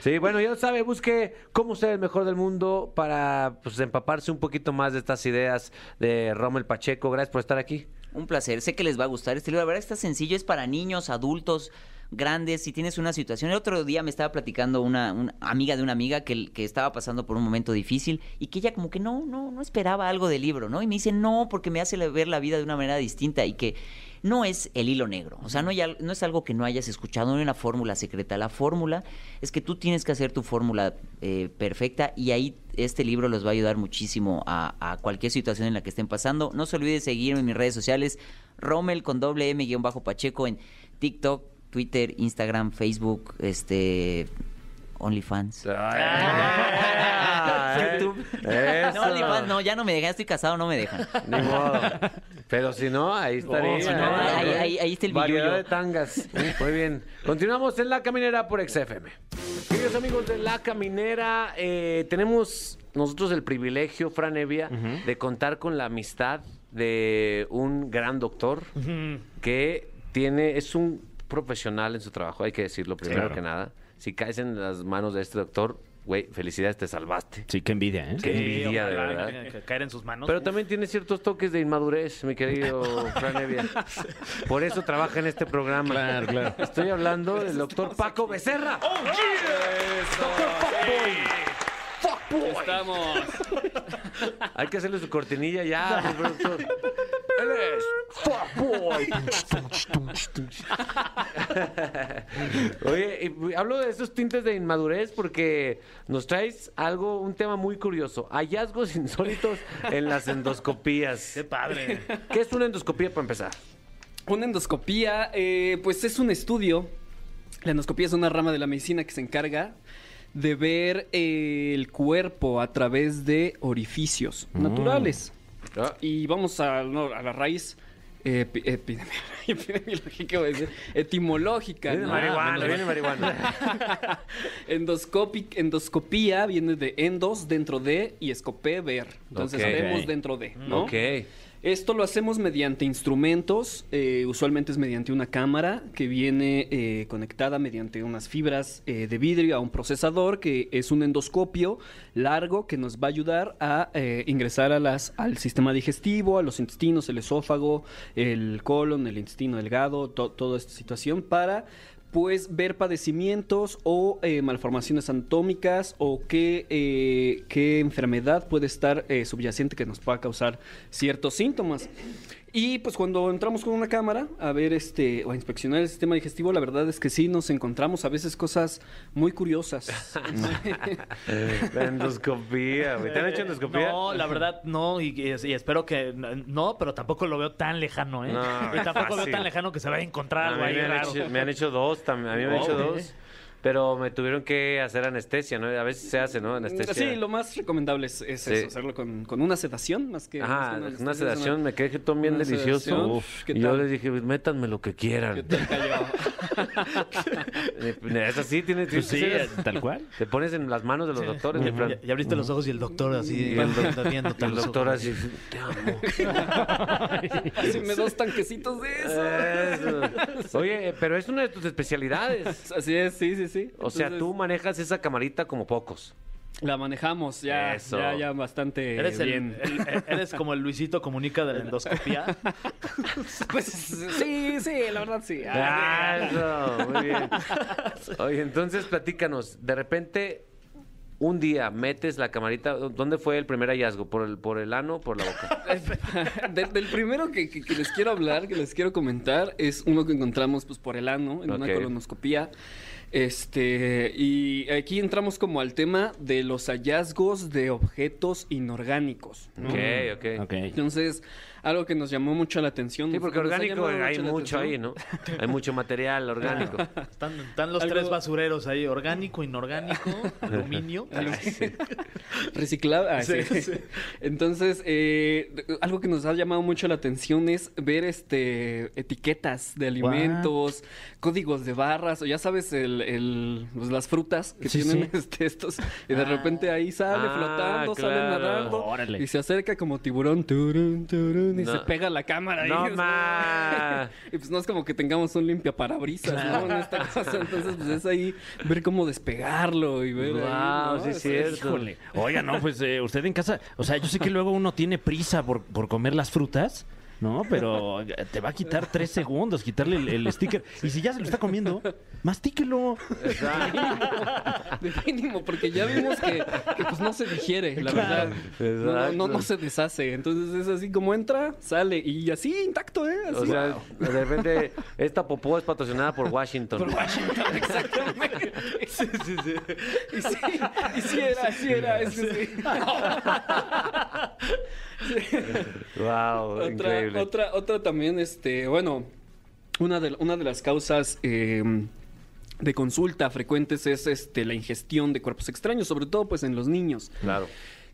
B: Sí, bueno, ya lo sabe, busque cómo ser el mejor del mundo para pues, empaparse un poquito más de estas ideas de Rommel Pacheco. Gracias por estar aquí.
F: Un placer, sé que les va a gustar este libro. La verdad está sencillo, es para niños, adultos, grandes. Si tienes una situación, el otro día me estaba platicando una, amiga de una amiga que, estaba pasando por un momento difícil y que ella como que no, no, no esperaba algo del libro, ¿no? Y me dice, no, porque me hace ver la vida de una manera distinta y que no es el hilo negro. O sea, no, es algo que no hayas escuchado, no hay una fórmula secreta. La fórmula es que tú tienes que hacer tu fórmula eh, perfecta y ahí este libro los va a ayudar muchísimo a, a cualquier situación en la que estén pasando. No se olvide seguirme en mis redes sociales, Rommel con doble M guion bajo Pacheco en TikTok, Twitter, Instagram, Facebook, este OnlyFans. YouTube.
B: Eso.
F: No, OnlyFans, no, ya no me dejan, estoy casado, no me dejan.
B: Ni modo. Pero si no, ahí estaría.
D: Oh, si no,
F: ahí- ahí- ahí está el
B: Variedad
F: billullo.
B: de tangas. Muy bien. Continuamos en La Caminera por XFM. Queridos amigos de La Caminera, eh, tenemos nosotros el privilegio, Fran Evia, de contar con la amistad de un gran doctor que tiene, es un profesional en su trabajo, hay que decirlo primero
D: claro.
B: que nada. Si caes en las manos de este doctor, güey, felicidades, te salvaste.
D: Sí, qué envidia, ¿eh?
B: Qué
C: Sí,
B: envidia, de verdad.
C: que- que caer en sus manos.
B: Pero
C: Uf.
B: también tiene ciertos toques de inmadurez, mi querido *laughs* Fran Evia. Por eso trabaja en este programa.
D: Claro, claro.
B: Estoy hablando del doctor Paco Becerra. ¡Doctor Fuckboy! ¡Fuckboy!
G: Estamos. *laughs*
B: Hay que hacerle su cortinilla ya, *laughs* productor. Él es Fuckboy. *laughs* Oye, y hablo de esos tintes de inmadurez porque nos traes algo, un tema muy curioso. Hallazgos insólitos en las endoscopías.
C: Qué padre.
B: ¿Qué es una endoscopía para empezar?
G: Una endoscopía, eh, pues es un estudio. La endoscopía es una rama de la medicina que se encarga de ver eh, el cuerpo a través de orificios naturales.
B: Ah.
G: Y vamos a, no, a la raíz epi- epidemi- *laughs* epidemiológica, etimológica.
B: Viene
G: ¿no?
B: marihuana, viene marihuana. *laughs*
G: Endoscopía viene de endos, dentro de, y escopé, ver. Entonces,
B: Ok.
G: vemos dentro de, ¿no?
B: Ok.
G: Esto lo hacemos mediante instrumentos, eh, usualmente es mediante una cámara que viene eh, conectada mediante unas fibras eh, de vidrio a un procesador que es un endoscopio largo que nos va a ayudar a eh, ingresar a las, al sistema digestivo, a los intestinos, el esófago, el colon, el intestino delgado, to- toda esta situación para pues ver padecimientos o eh, malformaciones anatómicas o qué, eh, qué enfermedad puede estar eh, subyacente que nos pueda causar ciertos síntomas. Y pues cuando entramos con una cámara a ver este o a inspeccionar el sistema digestivo, la verdad es que sí nos encontramos a veces cosas muy curiosas. *laughs*
B: La endoscopía, güey. ¿Te han hecho endoscopía?
C: No, la verdad no, y, espero que no, pero tampoco lo veo tan lejano, ¿eh?
B: No,
C: y tampoco
B: fácil.
C: veo tan lejano que se vaya a encontrar algo ahí
B: me, han
C: raro.
B: hecho, me han hecho dos, también. a mí me han hecho dos. Pero me tuvieron que hacer anestesia, ¿no? A veces se hace, ¿no? Anestesia.
G: Sí, lo más recomendable es, es
B: Sí.
G: eso, hacerlo con, con una sedación más que...
B: Ajá,
G: más que
B: una,
G: es
B: sedación, me quedé todo bien
G: una
B: delicioso. Uf,
G: ¿Qué
B: y yo les dije, "Pues, métanme lo que quieran.
G: ¿Qué tal cayó? *laughs*
B: Eh, Es así, tiene,
D: Pues sí,
B: tiene-
D: tal cual.
B: Te pones en las manos de los doctores, mi Fran.
C: Ya, ya abriste los ojos y el doctor así,
B: Y el, doc-
C: viéndote
B: y el doctor
C: ojos.
B: así, te amo. *laughs*
G: Hazme dos tanquecitos de eso.
B: Eso. Oye, eh, pero es una de tus especialidades.
G: Así es, sí, sí, sí.
B: O sea,
G: Entonces,
B: tú manejas esa camarita como pocos.
G: La manejamos ya,
B: Eso.
G: ya, ya bastante
C: Eres, el-
G: bien.
C: el- el- eres como el Luisito Comunica de la endoscopía. *laughs*
G: Pues sí, sí, la verdad sí.
B: Ah, eso, muy bien. Oye, entonces platícanos, de repente un día metes la camarita, ¿dónde fue el primer hallazgo? ¿Por el, por el ano o por la boca? *laughs*
G: De- del primero que, que- que les quiero hablar, que les quiero comentar, es uno que encontramos pues por el ano, en una colonoscopía. Este, y aquí entramos como al tema de los hallazgos de objetos inorgánicos. ¿no?
B: Ok, ok.
D: Ok.
G: Entonces, algo que nos llamó mucho la atención.
B: Sí, porque
G: ha
B: orgánico hay mucho ahí. ¿no? Hay mucho material orgánico. *laughs*
C: Están, están los
G: Algo-
C: tres basureros ahí, orgánico, inorgánico, *laughs* aluminio. *laughs*
G: Reciclado. Ah, sí.
C: Sí, sí.
G: Entonces, eh, algo que nos ha llamado mucho la atención es ver este etiquetas de alimentos, códigos de barras, o ya sabes, el, el- pues, las frutas que
D: Sí,
G: tienen
D: sí.
G: este, estos, y de repente ahí sale
B: Ah,
G: flotando, sale
B: claro.
G: nadando,
D: Órale.
G: y se acerca como tiburón, turun, turun, y
B: No.
G: se pega la cámara.
B: No
G: y,
B: más. *laughs*
G: y pues no es como que tengamos un limpia parabrisas, ¿no? En esta cosa, entonces pues es ahí ver cómo despegarlo y ver ahí,
B: Wow,
G: ¿no?
B: sí es cierto.
D: Híjole. Oiga, no, pues eh, usted en casa, o sea, yo sé que luego uno tiene prisa por, por comer las frutas, ¿no? Pero te va a quitar tres segundos quitarle el, el sticker. Y si ya se lo está comiendo, mastíquelo.
G: De mínimo, porque ya vimos que, que, pues no se digiere, la verdad. No, no, no, se deshace. Entonces es así como entra, sale y así intacto, ¿eh? Así.
B: O sea, de repente, esta popó es patrocinada por Washington.
G: Por Washington, *laughs* exactamente. Sí, sí, sí. Y sí, y sí era, sí era. Es que sí. *laughs* *laughs*
B: Wow,
G: otra,
B: increíble.
G: otra, otra también, este, bueno, una de, una de las causas eh, de consulta frecuentes es este, la ingestión de cuerpos extraños, sobre todo pues en los niños.
B: Claro.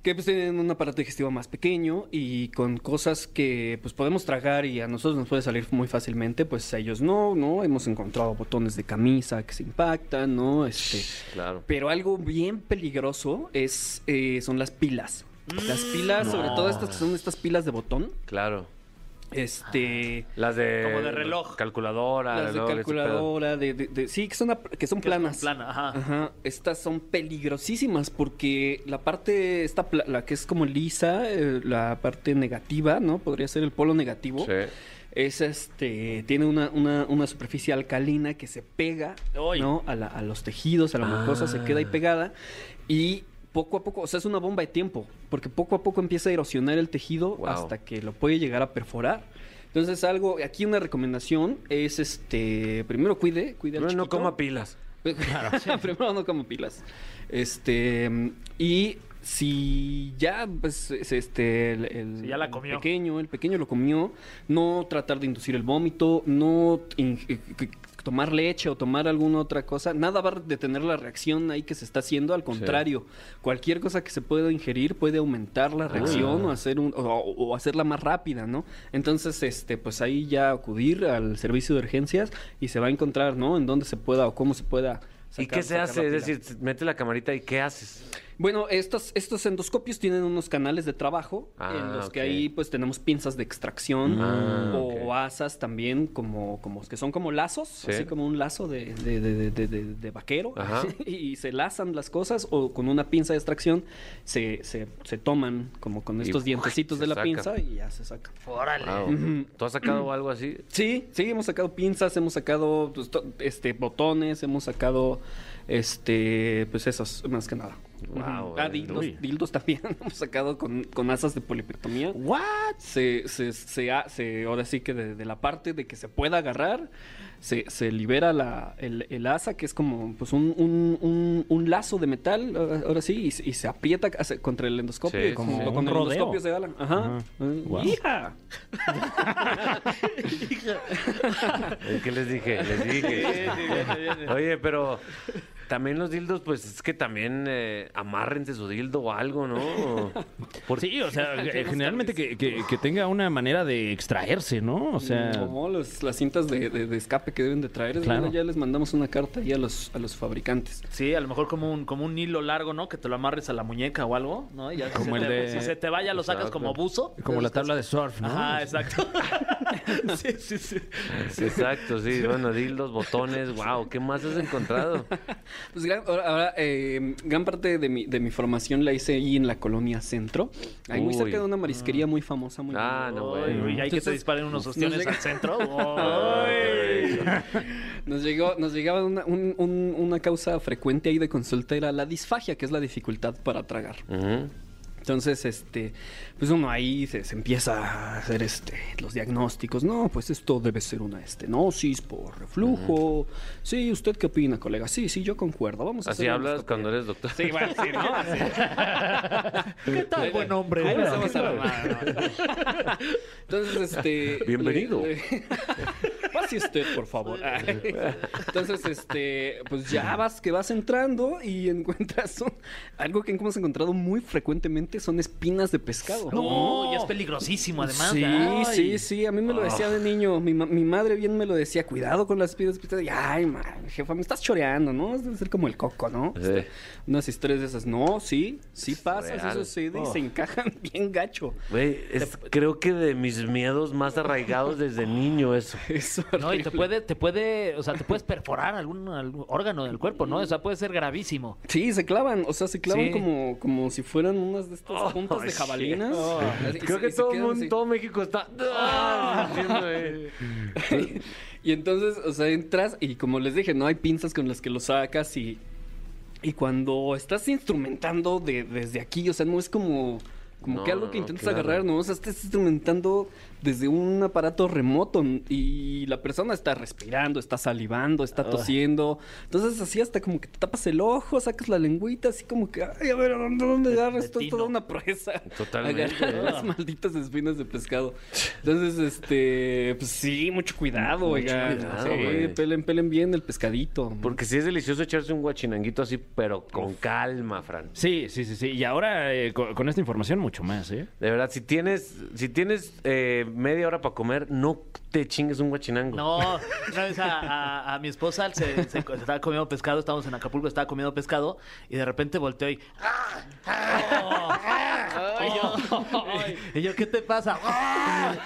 G: que pues tienen un aparato digestivo más pequeño y con cosas que pues podemos tragar y a nosotros nos puede salir muy fácilmente, pues a ellos no, ¿no? Hemos encontrado botones de camisa que se impactan, ¿no? Este,
B: Claro.
G: pero algo bien peligroso es eh, son las pilas. Las pilas, sobre todo estas que son estas pilas de botón,
B: Claro.
G: este
B: Las de.
C: Como de reloj.
B: Calculadora.
G: las de
B: reloj,
G: calculadora, de, de- de- sí, que son, que son planas.
C: Plana, ajá.
G: Ajá, estas son peligrosísimas porque la parte, esta, la que es como lisa, eh, la parte negativa, ¿no? Podría ser el polo negativo.
B: Sí.
G: Es este, tiene una, una, una superficie alcalina que se pega,
C: Uy.
G: ¿no? A, la- a los tejidos, a la mucosa, se queda ahí
B: Ah.
G: pegada y poco a poco, o sea, es una bomba de tiempo, porque poco a poco empieza a erosionar el tejido
B: Wow.
G: hasta que lo puede llegar a perforar. Entonces, algo, aquí una recomendación es este, primero cuide, cuide al
B: No, no
G: chiquito.
B: coma pilas. *laughs*
G: Primero no como pilas. Este, y si ya, pues, es este, el, el-
C: Si ya la
G: el
C: comió.
G: pequeño, el pequeño lo comió, no tratar de inducir el vómito, no in- eh, tomar leche o tomar alguna otra cosa, nada va a detener la reacción ahí que se está haciendo, al contrario, cualquier cosa que se pueda ingerir puede aumentar la reacción o hacer un, o, o hacerla más rápida, ¿no? Entonces, este, pues ahí ya acudir al servicio de urgencias y se va a encontrar, ¿no? En dónde se pueda o cómo se pueda.
B: ¿Y
G: sacar-
B: qué se hace? Es decir, mete la camarita y ¿qué haces?
G: Bueno, estos, estos endoscopios tienen unos canales de trabajo
B: Ah,
G: en los que ahí pues tenemos pinzas de extracción
B: Ah,
G: o asas también como, como que son como lazos,
B: Sí.
G: así como un lazo de, de, de- de- de- de vaquero *laughs* y se lazan las cosas o con una pinza de extracción se, se, se toman como con
B: Y
G: estos dientecitos de la
B: saca.
G: pinza y ya se saca.
C: Órale.
B: Wow. ¿Tú has sacado *clears throat* algo así?
G: Sí, sí, hemos sacado pinzas, hemos sacado pues, este botones, hemos sacado este pues esos, más que nada.
B: Wow,
G: ah, dildos, dildos también *laughs* hemos sacado con, con asas de polipectomía.
D: ¿What?
G: Se, se, se, ahora sí que de, de la parte de que se pueda agarrar, se, se libera la, el, el asa, que es como pues un, un, un, un lazo de metal, ahora, ahora sí, y, se- y se aprieta contra el endoscopio.
B: Sí,
G: como
B: sí,
G: con
D: Un
G: el
D: rodeo.
G: endoscopio se jalan. Ajá.
D: Wow.
G: ¡Hija! *laughs*
B: ¿Qué les dije? Les dije. Oye, pero también los dildos, pues es que también eh, amárrense su dildo o algo, ¿no? *laughs* Por-
D: Sí, o sea, *laughs* generalmente que, que- que tenga una manera de extraerse, ¿no? O sea,
G: No, los- las cintas de, de- de escape que deben de traer. es
D: Claro.
G: bueno, ya les mandamos una carta ahí a los, a los fabricantes.
C: Sí, a lo mejor como un, como un hilo largo, ¿no? Que te lo amarres a la muñeca o algo, ¿no? Y ya si
D: Como
C: se
D: el
C: te-
D: de-
C: Si se te vaya, lo sacas
B: Exacto.
C: como buzo.
D: como la tabla de surf, ¿no?
C: Ajá, exacto. sí, *laughs* sí, sí.
B: Sí, Exacto, sí. Bueno, dildos, botones, wow. ¿Qué más has encontrado?
G: Pues gran, ahora, eh, gran parte de mi, de mi formación la hice ahí en la colonia Centro. Ahí muy
B: Uy.
G: cerca de una marisquería muy famosa. Muy
B: Ah, no, bueno.
C: uy, hay que te
G: Entonces,
C: disparen unos
G: nos
C: ostiones
G: llega-
C: al centro. *laughs*
G: Nos llegó, nos llegaba una, un- un- una causa frecuente ahí de consulta, era la disfagia, que es la dificultad para tragar.
B: Ujú.
G: Entonces, este, pues uno ahí se, se empieza a hacer este los diagnósticos. No, pues esto debe ser una estenosis por reflujo. Sí, ¿usted qué opina, colega? Sí, sí, yo concuerdo. Vamos a
B: Así
G: hacer
B: hablas cuando eres doctor.
G: Sí, bueno, sí, ¿no? *laughs* Así.
C: ¿Qué tal, buen hombre?
G: Ahí
C: ¿qué
G: a ¿no? Entonces, este.
B: Bienvenido.
G: le- le- Pase usted, por favor. Entonces, este, pues ya vas, que vas entrando y encuentras un- algo que hemos encontrado muy frecuentemente son espinas de pescado.
C: No, y es peligrosísimo además.
G: Sí,
C: Ay.
G: sí, sí, a mí me lo decía de niño, mi, ma- mi madre bien me lo decía, cuidado con las espinas de pescado. Y, ay, ma, jefa, me estás choreando, ¿no? Debe ser como el coco, ¿no?
B: Sí.
G: Este, unas historias de esas, no, sí, sí pasa, sí
B: real.
G: sucede y
B: Oh.
G: se encajan *laughs* bien gacho.
B: Güey, es- creo que de mis miedos más arraigados desde niño eso. *laughs*
G: Eso *laughs*
C: No, y te puede, te puede, o sea, te puedes perforar algún, algún órgano del cuerpo, ¿no? O sea, puede ser gravísimo.
G: Sí, se clavan, o sea, se clavan
C: Sí.
G: como, como si fueran unas de estas puntas de jabalinas. Y
B: Creo que
G: y
B: todo, mundo, todo México está... Ah, *laughs* *laughs*
G: y entonces, o sea, entras y como les dije, no hay pinzas con las que lo sacas y, y cuando estás instrumentando de, desde aquí, o sea, no es como, como
B: No,
G: que algo que
B: no,
G: intentas
B: claro.
G: agarrar, no, o sea, estás instrumentando desde un aparato remoto y la persona está respirando, está salivando, está tosiendo. Entonces, así hasta como que te tapas el ojo, sacas la lengüita, así como que, ay, a ver, ¿a dónde, dónde agarras? Esto es toda una proeza.
B: Totalmente.
G: Agarrar las malditas espinas de pescado. Entonces, este, pues sí, mucho cuidado, oigan.
B: cuidado,
G: Sí,
B: güey.
G: pelen, pelen bien el pescadito.
B: Porque sí es delicioso echarse un guachinanguito así, pero con calma, Fran.
D: Sí, sí, sí, sí. Y ahora eh, con, con esta información mucho más, ¿eh?
B: De verdad, si tienes, si tienes eh, media hora para comer, no te chingues un guachinango.
C: No, a, a- mi esposa se, estaba comiendo pescado, estábamos en Acapulco, estaba comiendo pescado y de repente volteó y... Y yo, *laughs* y yo, ¿qué te pasa? *laughs*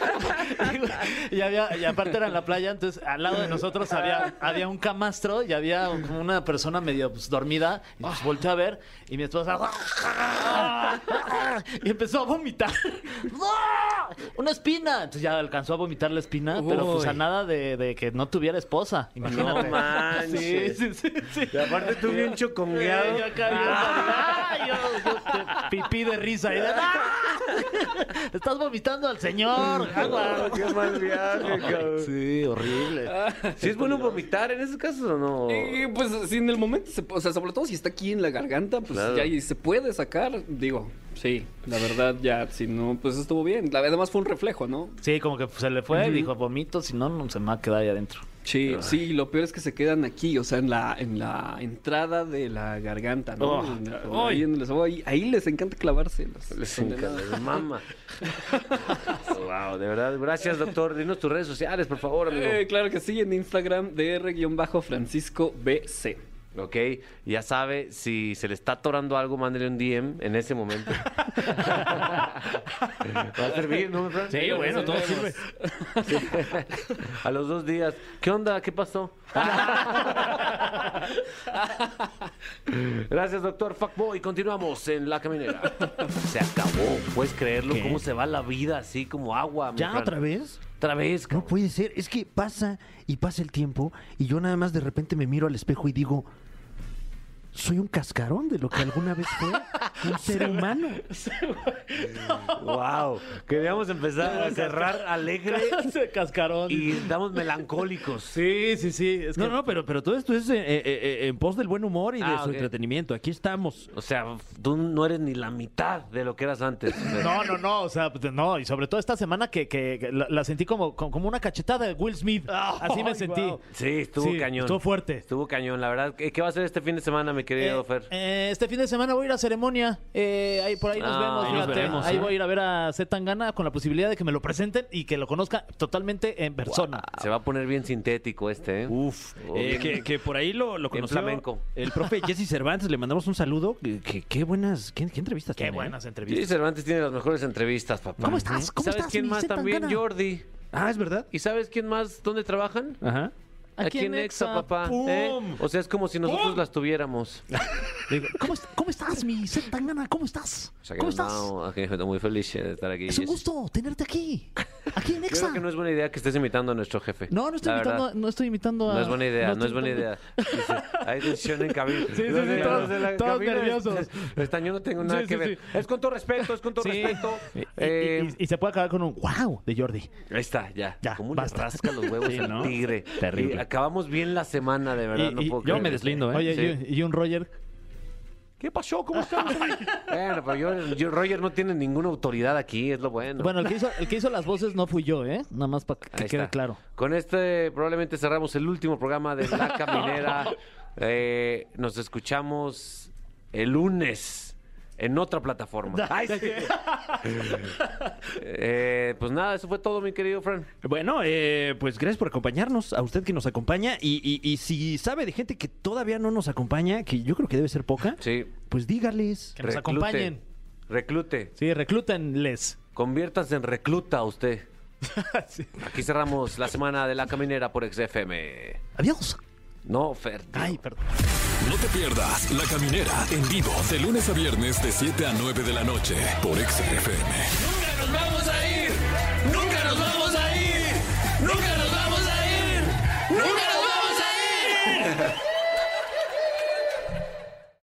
C: y, había, y aparte era en la playa, entonces al lado de nosotros había, había un camastro y había como una persona medio pues, dormida. Y pues volteó a ver y mi esposa... *laughs* y empezó a vomitar. ¡Una espina! Entonces ya alcanzó a vomitar la espina, pero pues a nada de, de que no tuviera esposa. Imagínate.
B: No manches.
C: Sí, sí, sí. sí.
B: Y aparte tú bien chocongueado.
C: Yo acá ¡ah! yo, yo, pipí de risa. Y de, ¡ah! *laughs* Estás vomitando al señor. agua. *laughs*
B: Qué mal viaje, cabrón.
C: Sí, horrible.
B: ¿Sí es bueno vomitar en esos casos o no?
G: Y pues si en el momento, se- o sea, sobre todo si está aquí en la garganta, pues
B: Claro.
G: ya y se puede sacar, digo, sí, la verdad ya, si no, pues estuvo bien. La- Además fue un reflejo, ¿no?
C: Sí, como que se le fue y dijo, vomito, si no, no se me va a quedar ahí adentro.
G: Sí, sí, lo peor es que se quedan aquí, o sea, en la, en la entrada de la garganta, ¿no?
D: Oh.
G: En ahí, en el esófago, ahí- ahí les encanta clavarse. las
B: Les encanta, les mama. *laughs* wow, de verdad. Gracias, doctor. Dinos tus redes sociales, por favor, amigo.
G: Eh, claro que sí, en Instagram, dr-francisco bc.
B: Ok, ya sabe, si se le está atorando algo, mándele un DM en ese momento. *laughs* Va a servir, ¿no, Fran?
D: Sí, bueno, todo sirve. *laughs*
B: A los dos días. ¿Qué onda? ¿Qué pasó? *laughs* Gracias, doctor Fuckboy. Continuamos en La Caminera. Se acabó. ¿Puedes creerlo?
D: ¿Qué?
B: ¿Cómo se va la vida así como agua?
D: ¿Ya otra vez?
B: Otra vez,
D: No puede ser. Es que pasa y pasa el tiempo y yo nada más de repente me miro al espejo y digo, soy un cascarón de lo que alguna vez fue *laughs* un ser humano.
B: Wow. *laughs* Queríamos empezar a cerrar alegre *laughs*
C: cascarón.
B: y estamos melancólicos.
C: Sí, sí, sí. Es que
D: No, no, pero, pero todo esto es eh, eh, eh, en pos del buen humor y de
B: Ah,
D: su entretenimiento. Aquí estamos.
B: O sea, tú no eres ni la mitad de lo que eras antes.
C: No, no, no, o sea, pues, no, y sobre todo esta semana que, que- que la, la sentí como, una cachetada de Will Smith. Así me sentí.
B: Sí, estuvo
C: Sí,
B: cañón.
C: estuvo fuerte.
B: Estuvo cañón, la verdad. ¿Qué, qué va a hacer este fin de semana, mi querido
C: Eh,
B: Fer?
C: eh, este fin de semana voy a ir a ceremonia. Eh, ahí, por ahí nos
B: Ah,
C: vemos.
B: ahí nos
D: veremos,
C: ahí
D: ¿eh?
C: voy a ir a ver a Z Tangana con la posibilidad de que me lo presenten y que lo conozca totalmente en persona.
B: Se va a poner bien sintético este, ¿eh?
D: Uf,
B: Oh,
D: eh, que, que por ahí lo, lo conoció
B: flamenco.
D: el profe *laughs* Jesse Cervantes, le mandamos un saludo. Que, que- qué buenas, qué, qué entrevistas
C: Qué
D: tiene, ¿eh?
C: buenas entrevistas.
B: Cervantes tiene las mejores entrevistas, papá.
C: ¿Cómo estás? ¿Cómo
B: ¿Sabes
C: estás,
B: quién
C: mi
B: más también? Jordi.
D: Ah, es verdad.
B: ¿Y sabes quién más? ¿Dónde trabajan?
D: Ajá.
B: Aquí, en Exa, papá. ¿eh?
C: ¡Pum!
B: O sea, es como si nosotros las tuviéramos. *laughs*
C: Digo, ¿cómo, est- cómo estás, mi Z Tangana? ¿Cómo estás?
B: O sea, que
C: ¿Cómo
B: no,
C: estás?
B: aquí estoy muy feliz de estar aquí.
C: Es un gusto tenerte aquí. Aquí en Exa.
B: Creo que no es buena idea que estés imitando a nuestro jefe.
C: No, no estoy
B: La
C: imitando,
B: verdad.
C: no estoy imitando a.
B: No es buena idea, no, es buena idea. *laughs* Dice, hay tensión en cabina.
C: sí, sí,
B: Los de-
C: todos-
B: de la
C: todos
B: cabina,
C: nerviosos.
B: es- Están, yo no tengo nada
C: Sí,
B: que
C: sí,
B: ver.
C: sí.
B: Es con todo respeto, es con todo
C: Sí.
B: respeto.
C: Y, y-
B: Eh,
C: y- y se puede acabar con un wow de Jordi.
B: ahí está, ya.
C: Ya,
B: Como le
C: basta.
B: rasca los huevos
D: Sí,
B: al
D: ¿no?
B: tigre.
D: Terrible.
B: Y acabamos bien la semana, de verdad.
C: Y-
B: no
C: y
B: puedo
D: Yo
B: creer.
D: me deslindo, ¿eh?
C: Oye,
B: Sí.
C: y, y un Roger.
B: ¿Qué pasó? ¿Cómo estás? *laughs* bueno, pero yo, yo- Roger no tiene ninguna autoridad aquí, es lo bueno.
C: Bueno, el que, hizo, el que hizo las voces no fui yo, ¿eh? Nada más para que
B: Ahí
C: quede
B: está.
C: claro.
B: Con este probablemente cerramos el último programa de La Caminera. *laughs* Eh, nos escuchamos el lunes en otra plataforma. *laughs* Ay, sí. *laughs* Eh, pues nada, eso fue todo, mi querido Fran.
D: Bueno, eh, pues gracias por acompañarnos, a usted que nos acompaña. Y, y- y si sabe de gente que todavía no nos acompaña, que yo creo que debe ser poca,
B: Sí.
D: pues dígales.
C: Que nos
B: reclute.
C: acompañen.
B: Reclute.
C: Sí, reclútenles.
B: Conviértase en recluta usted. *laughs*
C: Sí.
B: Aquí cerramos la semana de La Caminera por XFM.
C: Adiós.
B: No, Fer.
C: Ay, perdón.
A: No te pierdas La Caminera en vivo de lunes a viernes de 7 a 9 de la noche por XFM.